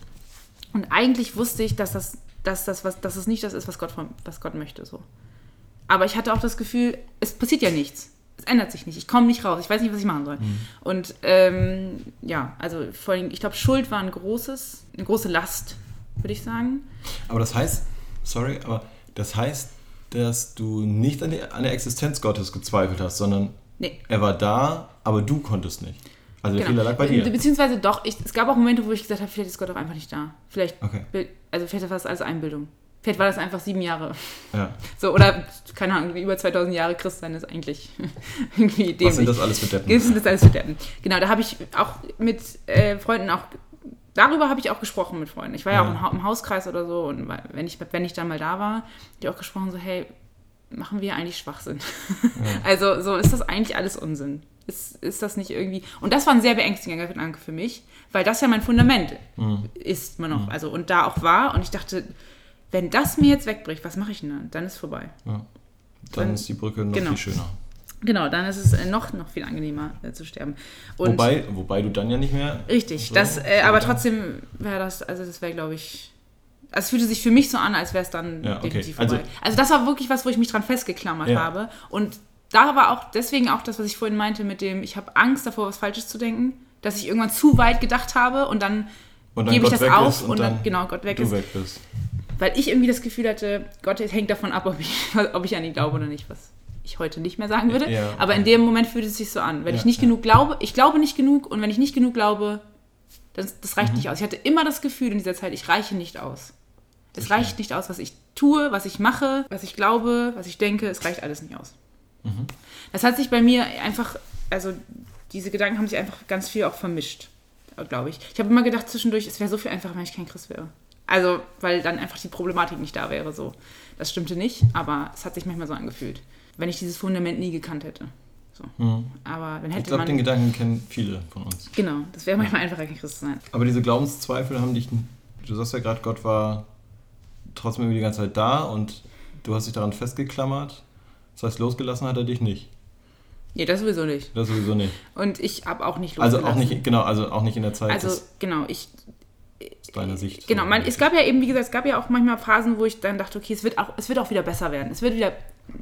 Und eigentlich wusste ich, dass das, dass das, was, dass es nicht das ist, was Gott, von, was Gott möchte. So. Aber ich hatte auch das Gefühl, es passiert ja nichts. Es ändert sich nicht. Ich komme nicht raus. Ich weiß nicht, was ich machen soll. Und ähm, ja, also vor allem, ich glaube, Schuld war ein großes, eine große Last, würde ich sagen. Aber das heißt, sorry, aber das heißt, dass du nicht an, die, an der Existenz Gottes gezweifelt hast, sondern Nee. er war da, aber du konntest nicht. Also der Genau. Fehler lag bei Be- dir. Beziehungsweise doch, ich, es gab auch Momente, wo ich gesagt habe, vielleicht ist Gott auch einfach nicht da. Vielleicht, Okay. also vielleicht war das alles Einbildung. Vielleicht war das einfach sieben Jahre. Ja. So, oder, keine Ahnung, über 2000 Jahre Christ sein ist eigentlich irgendwie dämlich. Was sind das alles für Deppen? Was sind das alles für Deppen? Genau, da habe ich auch mit äh, Freunden auch, darüber habe ich auch gesprochen mit Freunden. Ich war ja, Ja. auch im, Ha- im Hauskreis oder so und wenn ich, wenn ich dann mal da war, habe ich auch gesprochen so, hey, machen wir eigentlich Schwachsinn? Also so ist das eigentlich alles Unsinn. Ist, ist das nicht irgendwie... Und das war ein sehr beängstigender Gedanke für mich, weil das ja mein Fundament Mhm. ist man noch, also und da auch war und ich dachte, wenn das mir jetzt wegbricht, was mache ich denn dann? Dann ist vorbei. Ja. Dann Dann- ist die Brücke noch genau. viel schöner. Genau, dann ist es äh, noch, noch viel angenehmer äh, zu sterben. Und Wobei, wobei du dann ja nicht mehr. Richtig, So, das, äh, aber trotzdem wäre das, also das wäre, glaube ich, also es fühlte sich für mich so an, als wäre es dann Ja, okay. definitiv Also- vorbei. Also, das war wirklich was, wo ich mich dran festgeklammert Ja. habe. Und da war auch deswegen auch das, was ich vorhin meinte, mit dem, ich habe Angst davor, was Falsches zu denken, dass ich irgendwann zu weit gedacht habe und dann Und dann gebe ich Gott das weg auf ist und dann, genau, Gott weg du ist. weg bist. Weil ich irgendwie das Gefühl hatte, Gott hängt davon ab, ob ich, ob ich an ihn glaube oder nicht, was ich heute nicht mehr sagen würde. Ja, Aber in okay. dem Moment fühlt es sich so an. Wenn Ja, ich nicht ja. genug glaube, ich glaube nicht genug und wenn ich nicht genug glaube, das, das reicht Mhm. nicht aus. Ich hatte immer das Gefühl in dieser Zeit, ich reiche nicht aus. Es Verstehe. reicht nicht aus, was ich tue, was ich mache, was ich glaube, was ich denke, es reicht alles nicht aus. Mhm. Das hat sich bei mir einfach, also diese Gedanken haben sich einfach ganz viel auch vermischt, glaube ich. Ich habe immer gedacht zwischendurch, es wäre so viel einfacher, wenn ich kein Christ wäre. Also, weil dann einfach die Problematik nicht da wäre. So. Das stimmte nicht, aber es hat sich manchmal so angefühlt. Wenn ich dieses Fundament nie gekannt hätte. So. Aber dann hätte Mhm. Ich glaube, den Gedanken kennen viele von uns. Genau, das wäre manchmal einfacher, kein Christ zu sein. Aber diese Glaubenszweifel haben dich. Du sagst ja gerade, Gott war trotzdem irgendwie die ganze Zeit da und du hast dich daran festgeklammert. Das heißt, losgelassen hat er dich nicht. Nee, das sowieso nicht. Das sowieso nicht. Und ich habe auch nicht Also auch losgelassen. nicht, genau, also auch nicht in der Zeit Also, genau, ich. Aus deiner Sicht. Genau, man, es gab ja eben, wie gesagt, es gab ja auch manchmal Phasen, wo ich dann dachte, okay, es wird auch, es wird auch wieder besser werden. Es wird wieder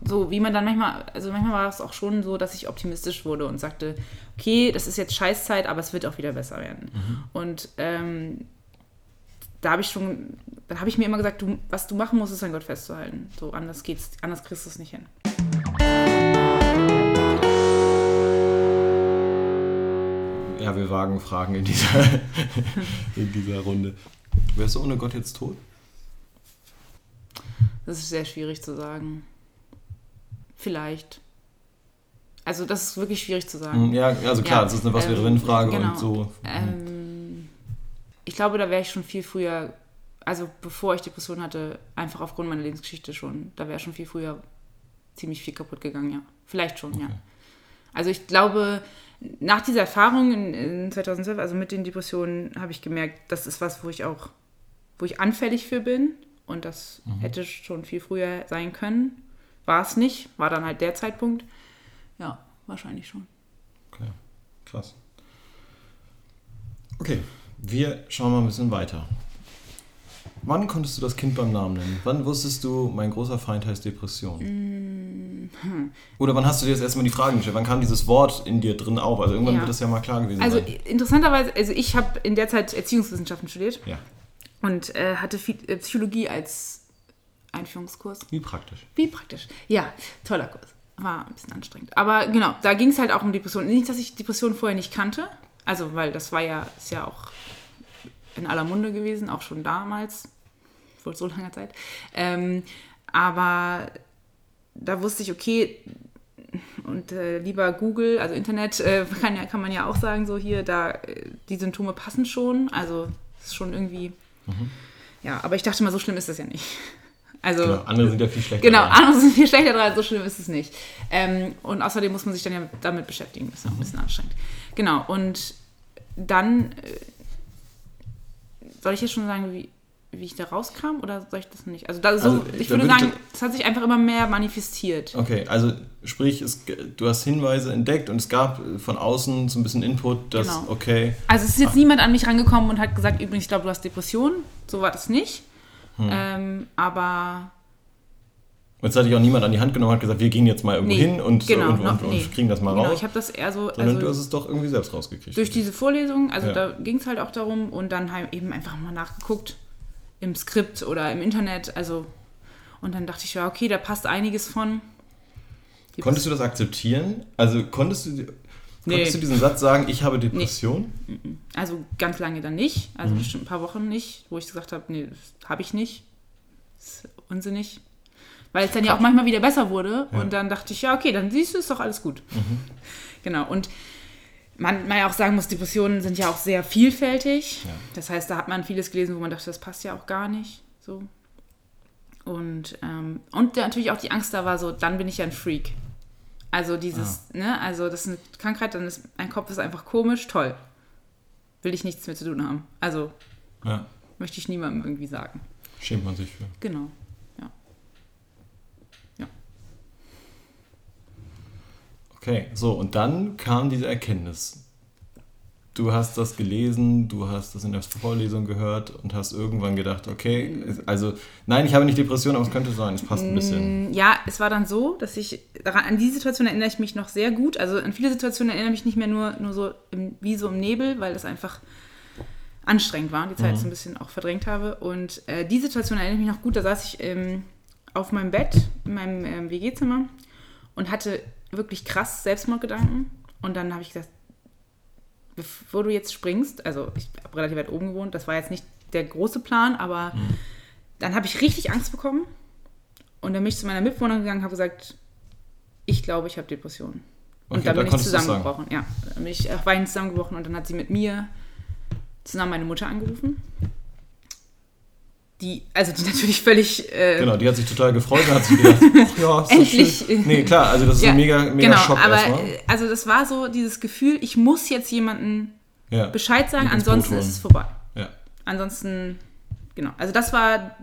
so, wie man dann manchmal, also manchmal war es auch schon so, dass ich optimistisch wurde und sagte, okay, das ist jetzt Scheißzeit, aber es wird auch wieder besser werden. Und ähm, da habe ich schon, dann habe ich mir immer gesagt, du, was du machen musst, ist an Gott festzuhalten. So, anders geht's, anders kriegst du es nicht hin. Ja, wir wagen Fragen in dieser, in dieser Runde. Wärst du ohne Gott jetzt tot? Das ist sehr schwierig zu sagen. Vielleicht. Also, das ist wirklich schwierig zu sagen. Ja, also klar, Ja, das ist eine Was wäre ähm, wenn Frage genau. und so. Ähm, ich glaube, da wäre ich schon viel früher, also bevor ich Depression hatte, einfach aufgrund meiner Lebensgeschichte schon, da wäre schon viel früher ziemlich viel kaputt gegangen, ja. Vielleicht schon, ja. Also ich glaube, nach dieser Erfahrung in, in 2012, also mit den Depressionen, habe ich gemerkt, das ist was, wo ich auch, wo ich anfällig für bin. Und das hätte schon viel früher sein können. War es nicht, war dann halt der Zeitpunkt. Ja, wahrscheinlich schon. Okay, krass. Okay, wir schauen mal ein bisschen weiter. Wann konntest du das Kind beim Namen nennen? Wann wusstest du, mein großer Feind heißt Depression? Oder wann hast du dir das erstmal die Fragen gestellt? Wann kam dieses Wort in dir drin auf? Also irgendwann Ja. wird das ja mal klar gewesen Also sein. interessanterweise, also ich habe in der Zeit Erziehungswissenschaften studiert Ja, und äh, hatte äh, Psychologie als Einführungskurs. wie praktisch. Wie praktisch. Ja, toller Kurs. War ein bisschen anstrengend. Aber genau, da ging es halt auch um Depressionen. Nicht, dass ich Depressionen vorher nicht kannte. Also, weil das war ja, ist ja auch in aller Munde gewesen, auch schon damals, vor so langer Zeit. Ähm, aber da wusste ich, okay, und äh, lieber Google, also Internet, äh, kann, ja, kann man ja auch sagen, so hier, da, äh, die Symptome passen schon. Also, es ist schon irgendwie. Ja, aber ich dachte mal, so schlimm ist das ja nicht. Also, Genau, andere sind ja viel schlechter. Genau, dran. andere sind viel schlechter dran, so schlimm ist es nicht. Ähm, und außerdem muss man sich dann ja damit beschäftigen, das ist auch ein bisschen anstrengend. Genau, und dann äh, soll ich jetzt schon sagen, wie, wie ich da rauskam oder soll ich das nicht? Also, da, so, Also, ich würde ich sagen, es hat sich einfach immer mehr manifestiert. Okay, also sprich, es, du hast Hinweise entdeckt und es gab von außen so ein bisschen Input, dass, Genau. okay, Also es ist jetzt niemand an mich rangekommen und hat gesagt, übrigens, ich glaube, du hast Depressionen. So war das nicht. Hm. Ähm, aber und jetzt hat dich auch niemand an die Hand genommen und hat gesagt, wir gehen jetzt mal irgendwo Nee, hin und, genau, und, und, und nee. kriegen das mal genau, raus. ich habe das eher so. Sondern du hast Also, es doch irgendwie selbst rausgekriegt. durch diese Vorlesung, also Ja. da ging es halt auch darum und dann eben einfach mal nachgeguckt im Skript oder im Internet. Also und dann dachte ich, ja, okay, da passt einiges von. Die Konntest du das akzeptieren? Also konntest du, Nee. konntest du diesen Satz sagen, ich habe Depression? Also ganz lange dann nicht, Mhm. also bestimmt ein paar Wochen nicht, wo ich gesagt habe, nee, das habe ich nicht. Das ist unsinnig. Weil es dann ja auch manchmal wieder besser wurde Ja. und dann dachte ich, ja, okay, dann siehst du, ist doch alles gut. Mhm. Genau, und man, man ja auch sagen muss, Depressionen sind ja auch sehr vielfältig. Ja. Das heißt, da hat man vieles gelesen, wo man dachte, das passt ja auch gar nicht. So. Und, ähm, und natürlich auch die Angst da war so, dann bin ich ja ein Freak. Also dieses, Ah. ne, also das ist eine Krankheit, dann ist mein Kopf ist einfach komisch, toll. Will ich nichts mehr zu tun haben. Also Ja, möchte ich niemandem irgendwie sagen. schämt man sich für. Genau. Ja. Ja. Okay, so, und dann kam diese Erkenntnis. Du hast das gelesen, du hast das in der Vorlesung gehört und hast irgendwann gedacht, okay, also, nein, ich habe nicht Depression, aber es könnte sein, es passt ein bisschen. Ja, es war dann so, dass ich, daran, an die Situation erinnere ich mich noch sehr gut. Also an viele Situationen erinnere ich mich nicht mehr nur, nur so im, wie so im Nebel, weil das einfach anstrengend war, die Zeit so ein bisschen auch verdrängt habe. Und äh, die Situation erinnere ich mich noch gut, da saß ich ähm, auf meinem Bett, in meinem ähm, WG-Zimmer und hatte wirklich krass Selbstmordgedanken. Und dann habe ich gesagt, bevor du jetzt springst, also ich habe relativ weit oben gewohnt, das war jetzt nicht der große Plan, aber dann habe ich richtig Angst bekommen. Und dann bin ich zu meiner Mitbewohnerin gegangen und habe gesagt, ich glaube, ich habe Depressionen. Und Okay, dann da bin ich zusammengebrochen. Ja, dann bin ich auf Weinen zusammengebrochen und dann hat sie mit mir zusammen meine Mutter angerufen. Die, also die natürlich völlig äh, Genau, die hat sich total gefreut und hat sich gedacht, ach ja, ist Endlich. schön. Nee, klar, also das ist ja, ein mega, mega genau, Schock aber erstmal. äh, also das war so dieses Gefühl, ich muss jetzt jemanden Ja. Bescheid sagen, ansonsten ist es vorbei. ja. Ansonsten, genau. Also das war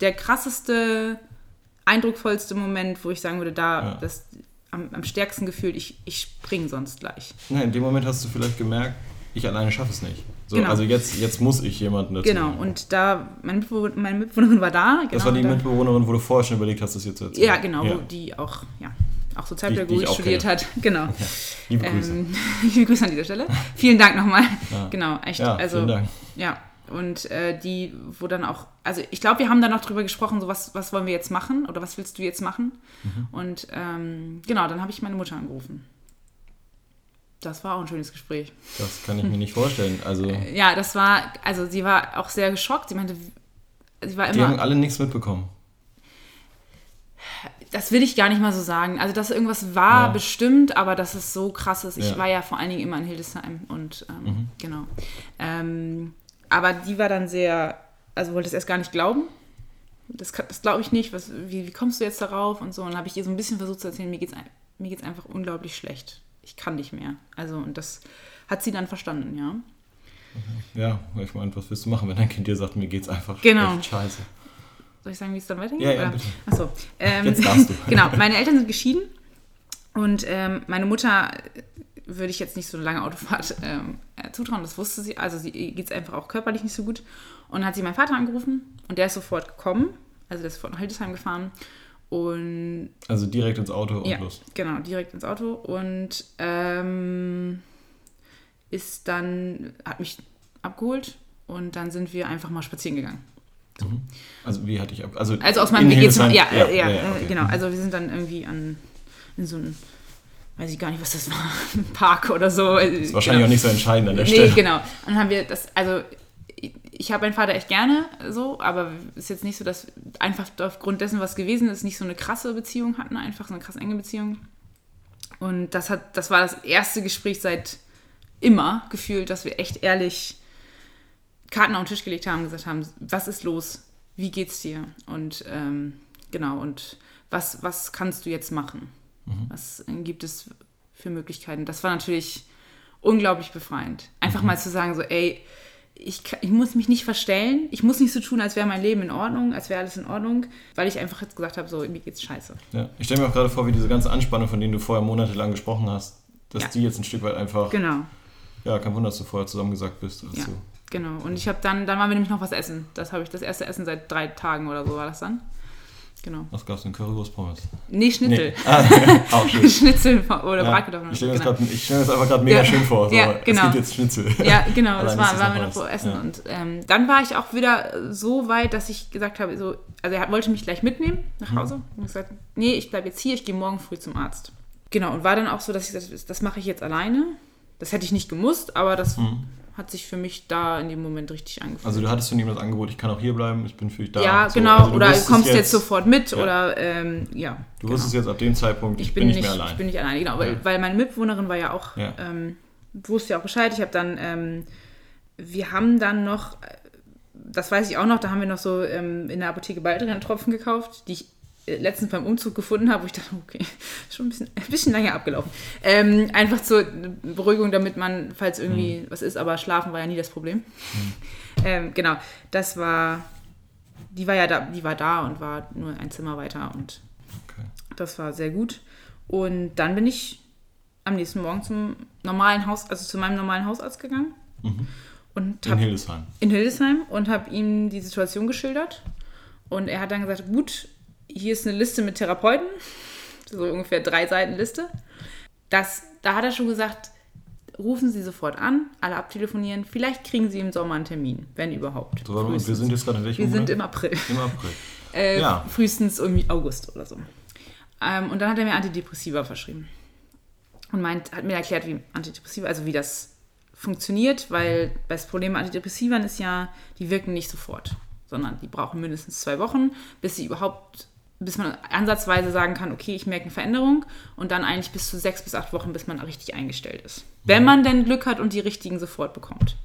der krasseste, eindrucksvollste Moment, wo ich sagen würde, da, Ja. das, am, am stärksten gefühlt, ich, ich spring sonst gleich. Nein, in dem Moment hast du vielleicht gemerkt, ich alleine schaffe es nicht. So, Genau. Also jetzt, jetzt muss ich jemanden dazu. Genau, nehmen. und da, meine, Mitbewohner, meine Mitbewohnerin war da. Genau, das war die da, Mitbewohnerin, wo du vorher schon überlegt hast, das hier zu erzählen. Ja, genau, Ja. wo die auch, ja, auch Sozialpädagogik studiert kenne. hat. Genau. Liebe Grüße. Ähm, liebe Grüße an dieser Stelle. Vielen Dank nochmal. Ja. Genau, echt. ja, also, vielen Dank. Ja, und äh, die, wo dann auch, also ich glaube, wir haben dann noch drüber gesprochen, so was, was wollen wir jetzt machen oder was willst du jetzt machen? Mhm. Und ähm, genau, dann habe ich meine Mutter angerufen. Das war auch ein schönes Gespräch. Das kann ich mir nicht vorstellen. Also, Ja, das war, also sie war auch sehr geschockt. Sie meinte, sie war die haben immer, alle nichts mitbekommen. das will ich gar nicht mal so sagen. Also, dass irgendwas war, Ja. bestimmt, aber dass es so krass ist. Ich Ja. war ja vor allen Dingen immer in Hildesheim und ähm, genau. Ähm, aber die war dann sehr, also wollte es erst gar nicht glauben. Das, das glaube ich nicht. Was, wie, wie kommst du jetzt darauf und so? Und dann habe ich ihr so ein bisschen versucht zu erzählen, mir geht's mir geht's einfach unglaublich schlecht. Ich kann nicht mehr. Also, und das hat sie dann verstanden, ja. Ja, weil ich meine, was willst du machen, wenn dein Kind dir sagt, mir geht's einfach Genau. echt scheiße. Soll ich sagen, wie es dann weitergeht? Ja, ja, bitte. Achso. Ähm, Jetzt darfst du. genau, meine Eltern sind geschieden und ähm, meine Mutter würde ich jetzt nicht so eine lange Autofahrt ähm, äh, zutrauen, das wusste sie. Also sie geht es einfach auch körperlich nicht so gut. Und dann hat sie meinen Vater angerufen und der ist sofort gekommen. Also der ist sofort nach Hildesheim gefahren und Also direkt ins Auto und ja, los. genau, direkt ins Auto und ähm, ist dann, hat mich abgeholt und dann sind wir einfach mal spazieren gegangen. Also wie hatte ich ab. Also, Also aus meinem in WG-Zimmer. Hildesheim- Ja, ja, ja, äh, okay. genau. Also wir sind dann irgendwie an in so einem, weiß ich gar nicht, was das war, ein Park oder so. Ist wahrscheinlich auch nicht so entscheidend an der Nee, Stelle. genau. Und dann haben wir das, also ich, habe meinen Vater echt gerne so, aber es ist jetzt nicht so, dass einfach aufgrund dessen, was gewesen ist, nicht so eine krasse Beziehung hatten, einfach so eine krass enge Beziehung. Und das hat, das war das erste Gespräch seit immer gefühlt, dass wir echt ehrlich Karten auf den Tisch gelegt haben, gesagt haben, was ist los? Wie geht's dir? Und ähm, genau, und was, was kannst du jetzt machen? Was äh, gibt es für Möglichkeiten? Das war natürlich unglaublich befreiend. Einfach mal zu sagen, so, ey, ich, ich muss mich nicht verstellen, ich muss nicht so tun, als wäre mein Leben in Ordnung, als wäre alles in Ordnung, weil ich einfach jetzt gesagt habe, so, mir geht's scheiße. Ja. Ich stelle mir auch gerade vor, wie diese ganze Anspannung, von denen du vorher monatelang gesprochen hast, dass Ja. die jetzt ein Stück weit einfach. Genau. Ja, kein Wunder, dass du vorher zusammengesagt bist. Ja, Dazu. genau. Und ich habe dann, dann waren wir nämlich noch was essen. Das habe ich das erste Essen seit drei Tagen oder so war das dann. Genau. Was gab's denn? Currywurst Pommes? Nee, Schnitzel. Nee. Ah, auch schön. Schnitzel oder Ja, Bratkartoffeln. ich stelle mir, das genau. grad- ich stell das einfach gerade mega Ja. schön vor. So, Ja, Es genau. gibt jetzt Schnitzel. Ja, genau, das war, es waren wir noch wo essen. Ja. Und ähm, dann war ich auch wieder so weit, dass ich gesagt habe, so, also er wollte mich gleich mitnehmen nach Hause. Und ich gesagt, nee, ich bleibe jetzt hier, ich gehe morgen früh zum Arzt. Genau, und war dann auch so, dass ich gesagt habe, das mache ich jetzt alleine. Das hätte ich nicht gemusst, aber das hat sich für mich da in dem Moment richtig angefühlt. Also du hattest von ihm das Angebot, ich kann auch hier bleiben, ich bin für dich da. ja, So, genau, also du oder du kommst jetzt, sofort mit Ja. oder ähm, ja. Du genau. wusstest jetzt ab dem Zeitpunkt, ich bin, nicht, nicht, mehr allein. Ich bin nicht alleine, genau, weil, Ja. weil meine Mitbewohnerin war ja auch, Ja. ähm, wusste ja auch Bescheid. Ich habe dann, ähm, wir haben dann noch, äh, das weiß ich auch noch, da haben wir noch so ähm, in der Apotheke Baldrian-Tropfen gekauft, die ich letztens beim Umzug gefunden habe, wo ich dachte, okay, schon ein bisschen, ein bisschen lange abgelaufen. Ähm, einfach zur Beruhigung, damit man, falls irgendwie was ist, aber schlafen war ja nie das Problem. Ähm, genau, das war, die war ja da, die war da und war nur ein Zimmer weiter und Okay. das war sehr gut. Und dann bin ich am nächsten Morgen zum normalen Haus, also zu meinem normalen Hausarzt gegangen. Und In hab, Hildesheim. in Hildesheim und habe ihm die Situation geschildert. Und er hat dann gesagt, gut, hier ist eine Liste mit Therapeuten, so ungefähr drei Seiten Liste. Das, da hat er schon gesagt, rufen Sie sofort an, alle abtelefonieren, vielleicht kriegen Sie im Sommer einen Termin, wenn überhaupt. So, wir sind jetzt gerade in welchem wir sind im April. Im April. Äh, Ja. Frühestens irgendwie August oder so. Ähm, und dann hat er mir Antidepressiva verschrieben. Und meint, hat mir erklärt, wie Antidepressiva, also wie das funktioniert, weil das Problem mit Antidepressivern ist ja, die wirken nicht sofort, sondern die brauchen mindestens zwei Wochen, bis sie überhaupt, bis man ansatzweise sagen kann, okay, ich merke eine Veränderung und dann eigentlich bis zu sechs bis acht Wochen, bis man richtig eingestellt ist. Wenn man denn Glück hat und die richtigen sofort bekommt.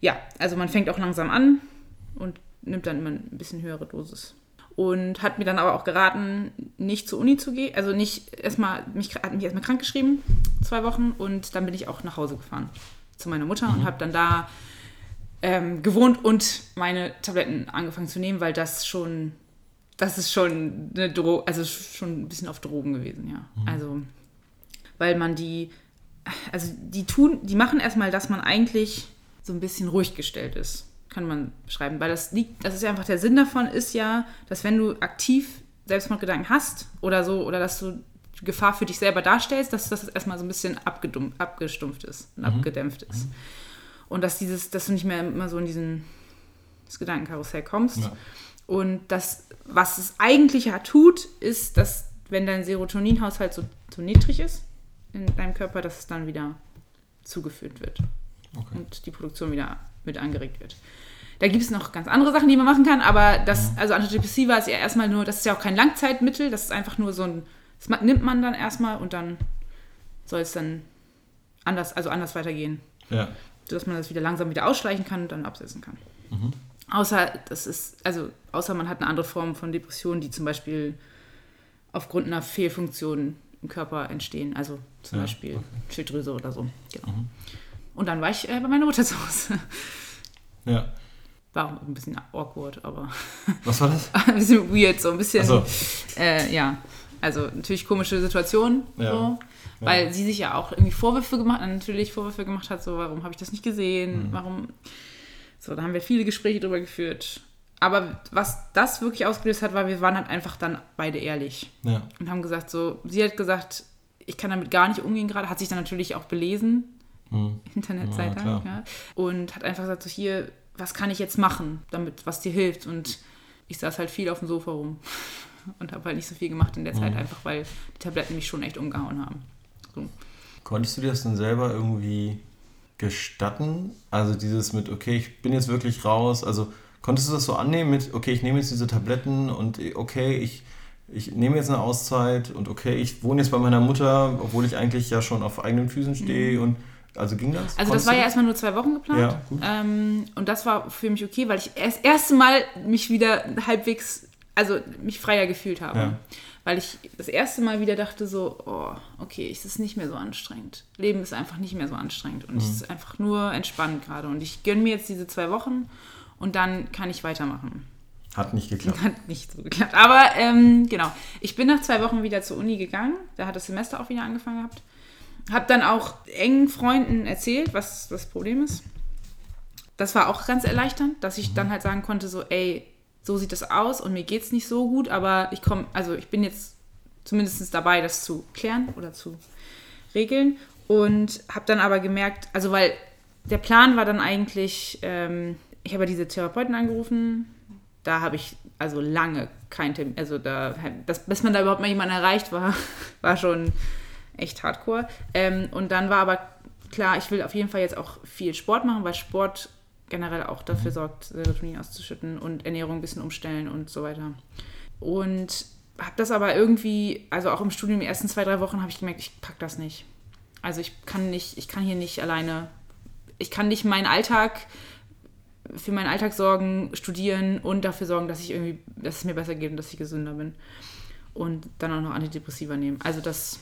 Ja, also man fängt auch langsam an und nimmt dann immer ein bisschen höhere Dosis. Und hat mir dann aber auch geraten, nicht zur Uni zu gehen. Also nicht erstmal, mich hat mich erstmal krank geschrieben, zwei Wochen, und dann bin ich auch nach Hause gefahren zu meiner Mutter und habe dann da ähm, gewohnt und meine Tabletten angefangen zu nehmen, weil das schon, das ist schon eine Dro also schon ein bisschen auf Drogen gewesen, ja. Also weil man die, also die tun, die machen erstmal, dass man eigentlich so ein bisschen ruhig gestellt ist, kann man beschreiben, weil das liegt, das ist ja einfach der Sinn davon ist ja, dass wenn du aktiv Selbstmordgedanken hast oder so, oder dass du Gefahr für dich selber darstellst, dass das erstmal so ein bisschen abgestumpft ist und abgedämpft ist. Und dass dieses, dass du nicht mehr immer so in diesen das Gedankenkarussell kommst. Ja. Und das, was es eigentlich ja tut, ist, dass wenn dein Serotoninhaushalt so, so niedrig ist in deinem Körper, dass es dann wieder zugeführt wird Okay. und die Produktion wieder mit angeregt wird. Da gibt es noch ganz andere Sachen, die man machen kann, aber das, also Antidepressiva ist ja erstmal nur, das ist ja auch kein Langzeitmittel, das ist einfach nur so ein, das nimmt man dann erstmal und dann soll es dann anders, also anders weitergehen, Ja. sodass man das wieder langsam wieder ausschleichen kann und dann absetzen kann. Außer, das ist, also, außer man hat eine andere Form von Depression, die zum Beispiel aufgrund einer Fehlfunktion im Körper entstehen, also zum Ja, Beispiel okay. Schilddrüse oder so. Genau. Und dann war ich äh, bei meiner Mutter zu Hause. Ja. War auch ein bisschen awkward, aber Was war das? ein bisschen weird, so ein bisschen. Achso. Äh, ja, also natürlich komische Situation, Ja. so, weil sie sich ja auch irgendwie Vorwürfe gemacht, natürlich Vorwürfe gemacht hat, so warum habe ich das nicht gesehen, Mhm. warum. So, da haben wir viele Gespräche drüber geführt. Aber was das wirklich ausgelöst hat, war, wir waren halt einfach dann beide ehrlich Ja. und haben gesagt, so, sie hat gesagt, ich kann damit gar nicht umgehen gerade, hat sich dann natürlich auch belesen, Hm. Internetseite, Ja, ja, und hat einfach gesagt, so hier, was kann ich jetzt machen, damit, was dir hilft? Und ich saß halt viel auf dem Sofa rum und habe halt nicht so viel gemacht in der Mhm. Zeit, einfach weil die Tabletten mich schon echt umgehauen haben. So. Konntest du dir das denn selber irgendwie gestatten? Also dieses mit, okay, ich bin jetzt wirklich raus. Also konntest du das so annehmen mit, okay, ich nehme jetzt diese Tabletten und okay, ich, ich nehme jetzt eine Auszeit und okay, ich wohne jetzt bei meiner Mutter, obwohl ich eigentlich ja schon auf eigenen Füßen stehe und also ging das? Mhm. Also das war ja erstmal nur zwei Wochen geplant. Ja, gut. Ähm, und das war für mich okay, weil ich erst das erste Mal mich wieder halbwegs, also mich freier gefühlt habe. Ja. Weil ich das erste Mal wieder dachte so, oh, okay, es ist nicht mehr so anstrengend. Leben ist einfach nicht mehr so anstrengend. Und es Mhm. ist einfach nur entspannt gerade. Und ich gönne mir jetzt diese zwei Wochen und dann kann ich weitermachen. Hat nicht geklappt. Hat nicht so geklappt. Aber ähm, genau, ich bin nach zwei Wochen wieder zur Uni gegangen. Da hat das Semester auch wieder angefangen gehabt. Hab dann auch engen Freunden erzählt, was das Problem ist. Das war auch ganz erleichternd, dass ich dann halt sagen konnte, so, ey, so sieht das aus und mir geht's nicht so gut, aber ich komme, also ich bin jetzt zumindest dabei, das zu klären oder zu regeln. Und habe dann aber gemerkt, also weil der Plan war dann eigentlich, ähm, ich habe diese Therapeuten angerufen, da habe ich also lange kein Termin, also da, das, bis man da überhaupt mal jemanden erreicht war, war schon echt hardcore. Ähm, und dann war aber klar, ich will auf jeden Fall jetzt auch viel Sport machen, weil Sport generell auch dafür sorgt, Serotonin auszuschütten und Ernährung ein bisschen umstellen und so weiter. Und habe das aber irgendwie, also auch im Studium die ersten zwei, drei Wochen habe ich gemerkt, ich pack das nicht. Also ich kann nicht, ich kann hier nicht alleine, ich kann nicht meinen Alltag für meinen Alltag sorgen, studieren und dafür sorgen, dass ich irgendwie, dass es mir besser geht und dass ich gesünder bin. Und dann auch noch Antidepressiva nehmen. Also das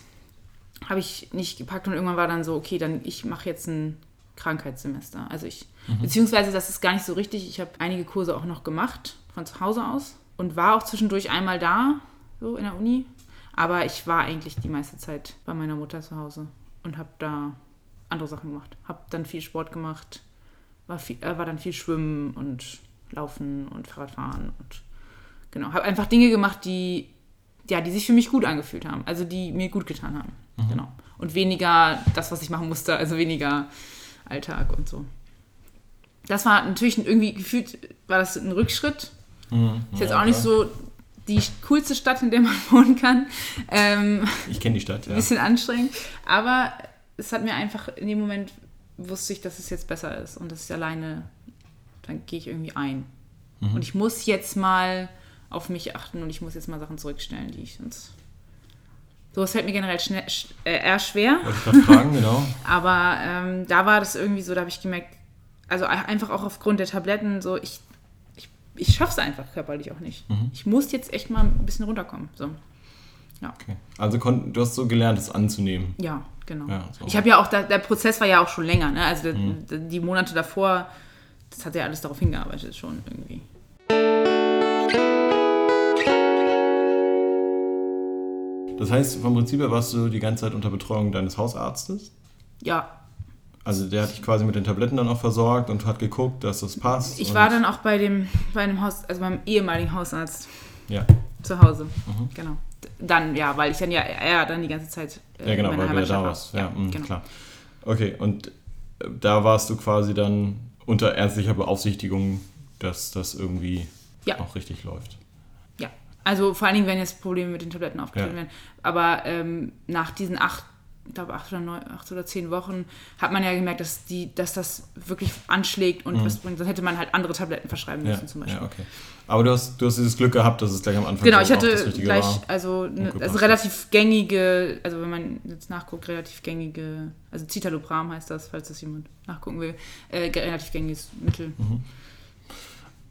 habe ich nicht gepackt und irgendwann war dann so, okay, dann ich mache jetzt ein Krankheitssemester. Also ich, beziehungsweise das ist gar nicht so richtig. Ich habe einige Kurse auch noch gemacht von zu Hause aus und war auch zwischendurch einmal da, so in der Uni. Aber ich war eigentlich die meiste Zeit bei meiner Mutter zu Hause und habe da andere Sachen gemacht. Habe dann viel Sport gemacht, war, viel, äh, war dann viel Schwimmen und Laufen und Fahrradfahren und genau, habe einfach Dinge gemacht, die ja, die sich für mich gut angefühlt haben, also die mir gut getan haben. Genau. Und weniger das, was ich machen musste, also weniger Alltag und so. Das war natürlich irgendwie gefühlt, war das ein Rückschritt. Mhm. Ist jetzt Ja, auch nicht klar. so die coolste Stadt, in der man wohnen kann. Ähm, Ich kenne die Stadt, ja. ein bisschen anstrengend. Aber es hat mir einfach in dem Moment wusste ich, dass es jetzt besser ist und dass ich alleine, dann gehe ich irgendwie ein. Mhm. Und ich muss jetzt mal auf mich achten und ich muss jetzt mal Sachen zurückstellen, die ich sonst. So, es fällt mir generell schnell, sch- äh, eher schwer. Wollte ich fragen, genau. Aber ähm, da war das irgendwie so, da habe ich gemerkt, also ein- einfach auch aufgrund der Tabletten, so ich, ich, ich schaffe es einfach körperlich auch nicht. Mhm. Ich muss jetzt echt mal ein bisschen runterkommen. So. Okay. Also du hast so gelernt, es anzunehmen. Ja, genau. Ja, so. Ich habe ja auch, da, der Prozess war ja auch schon länger, ne? Also der, die Monate davor, das hat ja alles darauf hingearbeitet schon irgendwie. Das heißt, vom Prinzip her warst du die ganze Zeit unter Betreuung deines Hausarztes? Ja, Also der hat dich quasi mit den Tabletten dann auch versorgt und hat geguckt, dass das passt. ich war dann auch bei dem, bei einem Haus, also beim ehemaligen Hausarzt Ja, zu Hause. Mhm. Genau. Dann, ja, weil ich dann ja, er dann die ganze Zeit äh, ja genau, weil du ja da war. warst. Ja, mh, genau. klar. Okay, und äh, da warst du quasi dann unter ärztlicher Beaufsichtigung, dass das irgendwie Ja. auch richtig läuft. Ja, also vor allen Dingen, wenn jetzt Probleme mit den Tabletten aufgetreten Ja. werden. Aber ähm, nach diesen acht, ich glaube acht oder neun, acht oder zehn Wochen hat man ja gemerkt, dass die, dass das wirklich anschlägt und was bringt. Sonst hätte man halt andere Tabletten verschreiben Mhm. Ja, müssen zum Beispiel. ja, okay. Aber du hast, du hast dieses Glück gehabt, dass es gleich am Anfang Genau, ich hatte gleich, war. also, ne, also relativ gängige, also wenn man jetzt nachguckt, relativ gängige, also Citalopram heißt das, falls das jemand nachgucken will, äh, relativ gängiges Mittel. Mhm.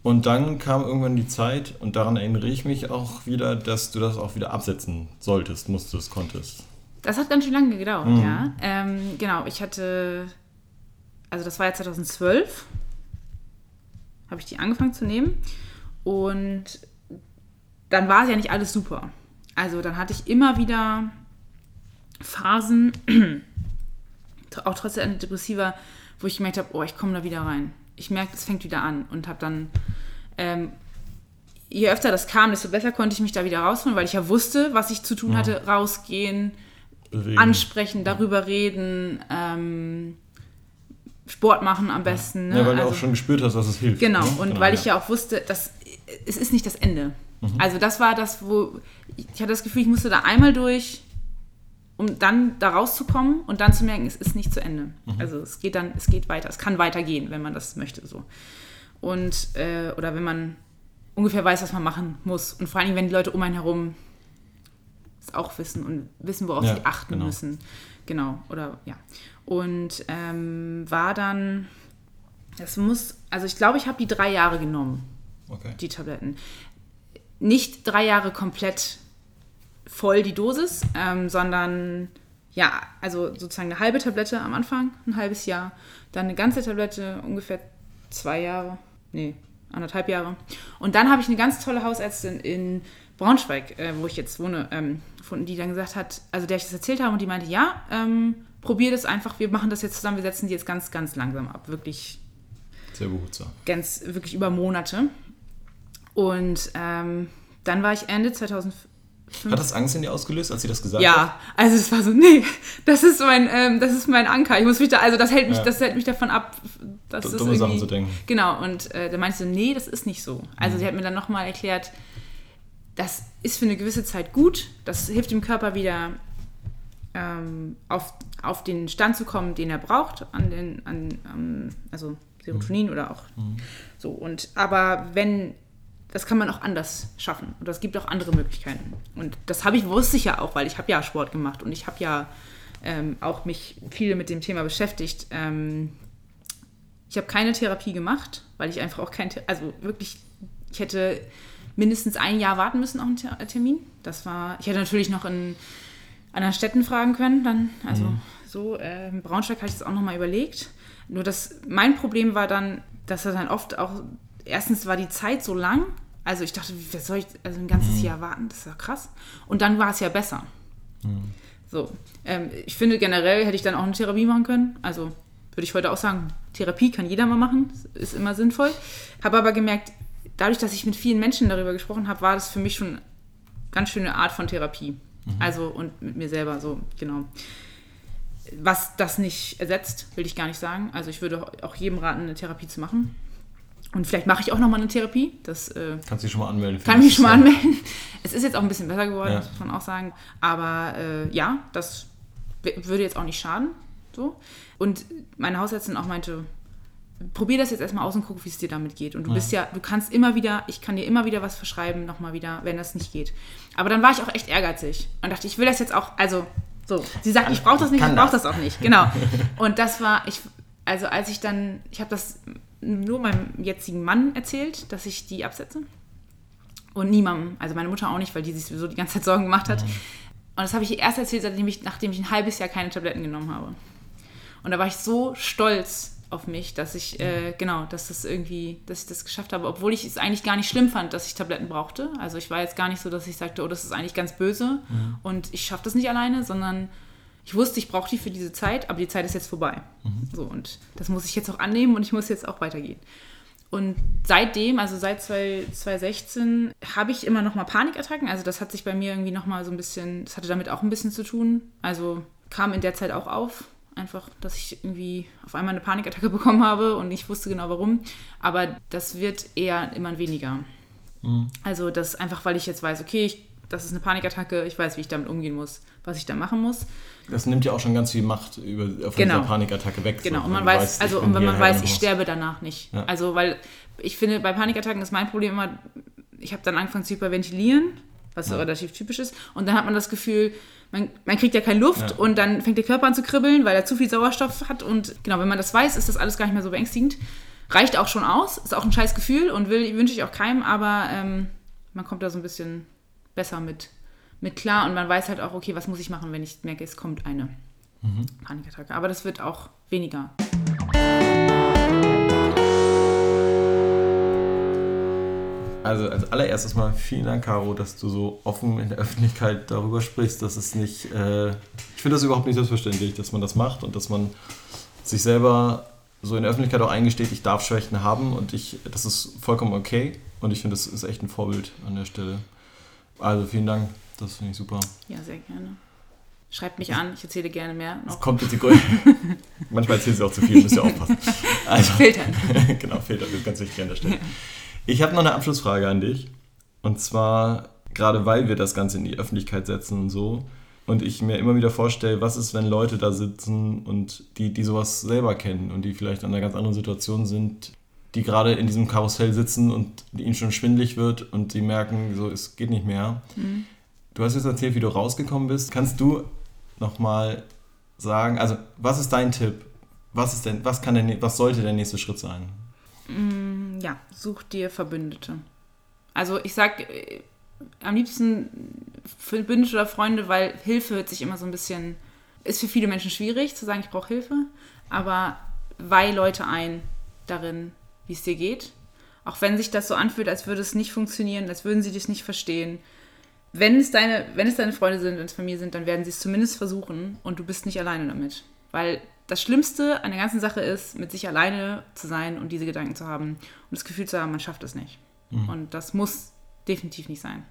Und dann kam irgendwann die Zeit, und daran erinnere ich mich auch wieder, dass du das auch wieder absetzen solltest, musstest, konntest. Das hat ganz schön lange gedauert, Mhm. ja. Ähm, genau, ich hatte, also das war ja 2012, habe ich die angefangen zu nehmen. Und dann war es ja nicht alles super. Also dann hatte ich immer wieder Phasen, auch trotz der Antidepressiva, wo ich gemerkt habe, oh, ich komme da wieder rein. Ich merke, es fängt wieder an und habe dann, ähm, je öfter das kam, desto besser konnte ich mich da wieder rausholen, weil ich ja wusste, was ich zu tun hatte, rausgehen, Bewegen. ansprechen, darüber reden, ähm, Sport machen am besten. Ne? Ja, weil du Also- auch schon gespürt hast, dass es hilft. Genau, ne? und weil ich ja auch wusste, dass es ist nicht das Ende. Mhm. Also das war das, wo ich hatte das Gefühl, ich musste da einmal durch, um dann da rauszukommen und dann zu merken, es ist nicht zu Ende. Mhm. Also es geht dann, es geht weiter, es kann weitergehen, wenn man das möchte so. Und äh, oder wenn man ungefähr weiß, was man machen muss. Und vor allen Dingen, wenn die Leute um einen herum es auch wissen und wissen, worauf Ja, sie achten genau. müssen. Genau, oder ja. Und ähm, war dann, das muss, also ich glaube, ich habe die drei Jahre genommen, Okay. die Tabletten. Nicht drei Jahre komplett voll die Dosis, ähm, sondern ja, also sozusagen eine halbe Tablette am Anfang, ein halbes Jahr, dann eine ganze Tablette, ungefähr zwei Jahre, nee, anderthalb Jahre. Und dann habe ich eine ganz tolle Hausärztin in Braunschweig, äh, wo ich jetzt wohne, ähm, gefunden, die dann gesagt hat, also der ich das erzählt habe und die meinte, ja, ähm, probier das einfach, wir machen das jetzt zusammen, wir setzen die jetzt ganz, ganz langsam ab, wirklich Sehr behutsam. ganz wirklich über Monate. Und ähm, dann war ich Ende 2005. Hat das Angst in dir ausgelöst, als sie das gesagt hat? Ja, also es war so, nee, das ist mein, ähm, das ist mein Anker. Ich muss mich da, also das hält mich, Ja. das hält mich davon ab, dass D- das dumme Sachen zu denken. Genau, und äh, da meinte sie, nee, das ist nicht so. Also Mhm. sie hat mir dann nochmal erklärt, das ist für eine gewisse Zeit gut, das hilft dem Körper wieder ähm, auf, auf den Stand zu kommen, den er braucht, an den, an, ähm, also Serotonin oder auch so. Und aber wenn, das kann man auch anders schaffen. Und es gibt auch andere Möglichkeiten. Und das habe ich, wusste ich ja auch, weil ich habe ja Sport gemacht und ich habe ja ähm, auch mich viel mit dem Thema beschäftigt. Ähm, ich habe keine Therapie gemacht, weil ich einfach auch kein, also wirklich, ich hätte mindestens ein Jahr warten müssen auf einen Ter- Termin. Das war, ich hätte natürlich noch in anderen Städten fragen können, dann, also so, äh, Braunschweig habe ich das auch nochmal überlegt. Nur das, mein Problem war dann, dass er dann oft auch, erstens war die Zeit so lang, also ich dachte, wie soll ich, also ein ganzes Jahr warten, das ist ja krass. Und dann war es ja besser. So, ähm, ich finde generell hätte ich dann auch eine Therapie machen können. Also würde ich heute auch sagen, Therapie kann jeder mal machen, ist immer sinnvoll. Habe aber gemerkt, dadurch, dass ich mit vielen Menschen darüber gesprochen habe, war das für mich schon eine ganz schöne Art von Therapie. Also und mit mir selber so, genau. Was das nicht ersetzt, will ich gar nicht sagen. Also ich würde auch jedem raten, eine Therapie zu machen. Und vielleicht mache ich auch nochmal eine Therapie. Das äh, Kannst du dich schon mal anmelden? kann mich nächstes schon mal anmelden. Es ist jetzt auch ein bisschen besser geworden, Ja. das muss man auch sagen. Aber äh, ja, das würde jetzt auch nicht schaden. So. Und meine Hausärztin auch meinte, probier das jetzt erstmal aus und guck, wie es dir damit geht. Und du bist ja, du kannst immer wieder, ich kann dir immer wieder was verschreiben, nochmal wieder, wenn das nicht geht. Aber dann war ich auch echt ehrgeizig und dachte, ich will das jetzt auch, also so. Sie sagt, ich brauche das nicht, ich brauche das. auch nicht. Genau. Und das war, ich, also als ich dann, ich habe das nur meinem jetzigen Mann erzählt, dass ich die absetze. Und niemandem, also meine Mutter auch nicht, weil die sich sowieso die ganze Zeit Sorgen gemacht hat. Und das habe ich ihr erst erzählt, seitdem ich, nachdem ich ein halbes Jahr keine Tabletten genommen habe. Und da war ich so stolz auf mich, dass ich, äh, genau, dass das irgendwie, dass ich das geschafft habe, obwohl ich es eigentlich gar nicht schlimm fand, dass ich Tabletten brauchte. Also ich war jetzt gar nicht so, dass ich sagte, oh, das ist eigentlich ganz böse Mhm. und ich schaffe das nicht alleine, sondern ich wusste, ich brauche die für diese Zeit, aber die Zeit ist jetzt vorbei. Mhm. So, und das muss ich jetzt auch annehmen und ich muss jetzt auch weitergehen. Und seitdem, also seit 2 2016, habe ich immer noch mal Panikattacken. Also das hat sich bei mir irgendwie noch mal so ein bisschen, das hatte damit auch ein bisschen zu tun. Also kam in der Zeit auch auf, einfach, dass ich irgendwie auf einmal eine Panikattacke bekommen habe und ich wusste genau warum. Aber das wird eher immer weniger. Also das einfach, weil ich jetzt weiß, okay, ich, das ist eine Panikattacke, ich weiß, wie ich damit umgehen muss, was ich da machen muss. Das nimmt ja auch schon ganz viel Macht über, von Genau. dieser Panikattacke weg. Genau, so, und man weiß, weißt, also und wenn man weiß, ich sterbe danach nicht. Ja. Also, weil ich finde, bei Panikattacken ist mein Problem immer, ich habe dann angefangen zu hyperventilieren, was relativ typisch ist, und dann hat man das Gefühl, man, man kriegt ja keine Luft Ja. und dann fängt der Körper an zu kribbeln, weil er zu viel Sauerstoff hat und genau, wenn man das weiß, ist das alles gar nicht mehr so beängstigend. Reicht auch schon aus, ist auch ein scheiß Gefühl und will, wünsche ich auch keinem, aber ähm, man kommt da so ein bisschen besser mit, mit klar und man weiß halt auch, okay, was muss ich machen, wenn ich merke, es kommt eine Panikattacke. Aber das wird auch weniger. Also als allererstes mal vielen Dank, Caro, dass du so offen in der Öffentlichkeit darüber sprichst. Das ist nicht, äh, ich finde das überhaupt nicht selbstverständlich, dass man das macht und dass man sich selber so in der Öffentlichkeit auch eingesteht, ich darf Schwächen haben und ich, das ist vollkommen okay. Und ich finde, das ist echt ein Vorbild an der Stelle. Also vielen Dank, das finde ich super. Ja, sehr gerne. Schreibt mich an, ich erzähle gerne mehr. Es Noch kommt jetzt die Größe. Manchmal erzählt sie auch zu viel, müsst ihr aufpassen. Also, filtern. genau, Filter, das ist ganz wichtig an der Stelle. Ich habe noch eine Abschlussfrage an dich. Und zwar, gerade weil wir das Ganze in die Öffentlichkeit setzen und so, und ich mir immer wieder vorstelle, was ist, wenn Leute da sitzen und die, die sowas selber kennen und die vielleicht in einer ganz anderen Situation sind, die gerade in diesem Karussell sitzen und ihnen schon schwindlig wird und sie merken, so, es geht nicht mehr. Du hast jetzt erzählt, wie du rausgekommen bist. Kannst du nochmal sagen, also was ist dein Tipp? Was, ist denn, was, kann der, was sollte der nächste Schritt sein? Ja, such dir Verbündete. Also ich sag äh, am liebsten Verbündete oder Freunde, weil Hilfe hört sich immer so ein bisschen, ist für viele Menschen schwierig zu sagen, ich brauche Hilfe, aber weih Leute ein darin, wie es dir geht. Auch wenn sich das so anfühlt, als würde es nicht funktionieren, als würden sie dich nicht verstehen. Wenn es deine, wenn es deine Freunde sind, wenn es Familie sind, dann werden sie es zumindest versuchen und du bist nicht alleine damit. Weil das Schlimmste an der ganzen Sache ist, mit sich alleine zu sein und diese Gedanken zu haben und das Gefühl zu haben, man schafft es nicht. Und das muss definitiv nicht sein.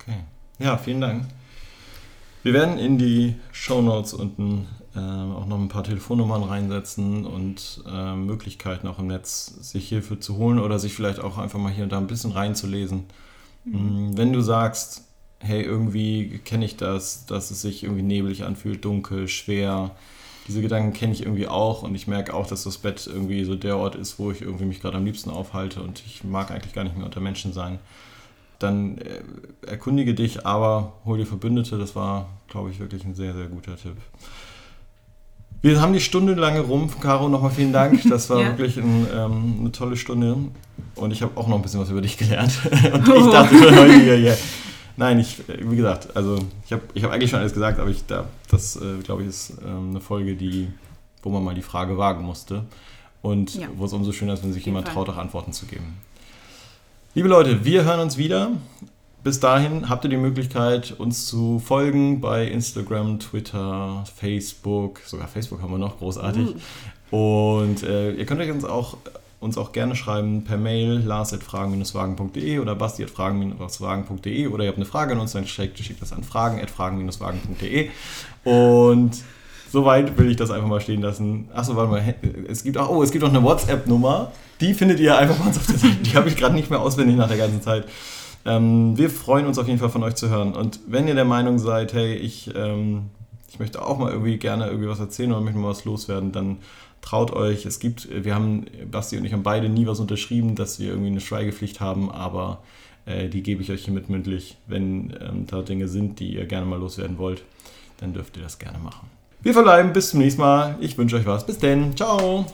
Okay. Ja, vielen Dank. Wir werden in die Shownotes unten äh, auch noch ein paar Telefonnummern reinsetzen und äh, Möglichkeiten auch im Netz, sich Hilfe zu holen oder sich vielleicht auch einfach mal hier und da ein bisschen reinzulesen. Mm, Wenn du sagst, hey, irgendwie kenne ich das, dass es sich irgendwie nebelig anfühlt, dunkel, schwer, diese Gedanken kenne ich irgendwie auch und ich merke auch, dass das Bett irgendwie so der Ort ist, wo ich irgendwie mich gerade am liebsten aufhalte und ich mag eigentlich gar nicht mehr unter Menschen sein. Dann äh, erkundige dich, aber hol dir Verbündete. Das war, glaube ich, wirklich ein sehr, sehr guter Tipp. Wir haben die Stunde lange rum. Caro, nochmal vielen Dank. Das war Ja. wirklich ein, ähm, eine tolle Stunde. Und ich habe auch noch ein bisschen was über dich gelernt. Und ich dachte schon hier, hier. Nein, ich, wie gesagt, also ich habe ich hab eigentlich schon alles gesagt, aber ich, da, das, äh, glaube ich, ist ähm, eine Folge, die, wo man mal die Frage wagen musste. Und Ja. wo es umso schöner ist, wenn sich jemand Fall. traut, auch Antworten zu geben. Liebe Leute, wir hören uns wieder. Bis dahin habt ihr die Möglichkeit, uns zu folgen bei Instagram, Twitter, Facebook. Sogar Facebook haben wir noch, großartig. Und äh, ihr könnt euch uns auch, uns auch gerne schreiben per Mail lars.fragen-wagen.de oder basti.fragen-wagen.de oder ihr habt eine Frage an uns, dann schickt, schickt das an fragen.fragen-wagen.de. Und soweit will ich das einfach mal stehen lassen. Achso, warte mal, es gibt auch, oh, es gibt auch eine WhatsApp-Nummer. Die findet ihr einfach uns auf der Seite. Die habe ich gerade nicht mehr auswendig nach der ganzen Zeit. Ähm, wir freuen uns auf jeden Fall von euch zu hören. Und wenn ihr der Meinung seid, hey, ich, ähm, ich möchte auch mal irgendwie gerne irgendwie was erzählen oder möchte mal was loswerden, dann traut euch. Es gibt, wir haben, Basti und ich haben beide nie was unterschrieben, dass wir irgendwie eine Schweigepflicht haben, aber äh, die gebe ich euch hiermit mündlich. Wenn ähm, da Dinge sind, die ihr gerne mal loswerden wollt, dann dürft ihr das gerne machen. Wir verbleiben bis zum nächsten Mal. Ich wünsche euch was. Bis denn. Ciao.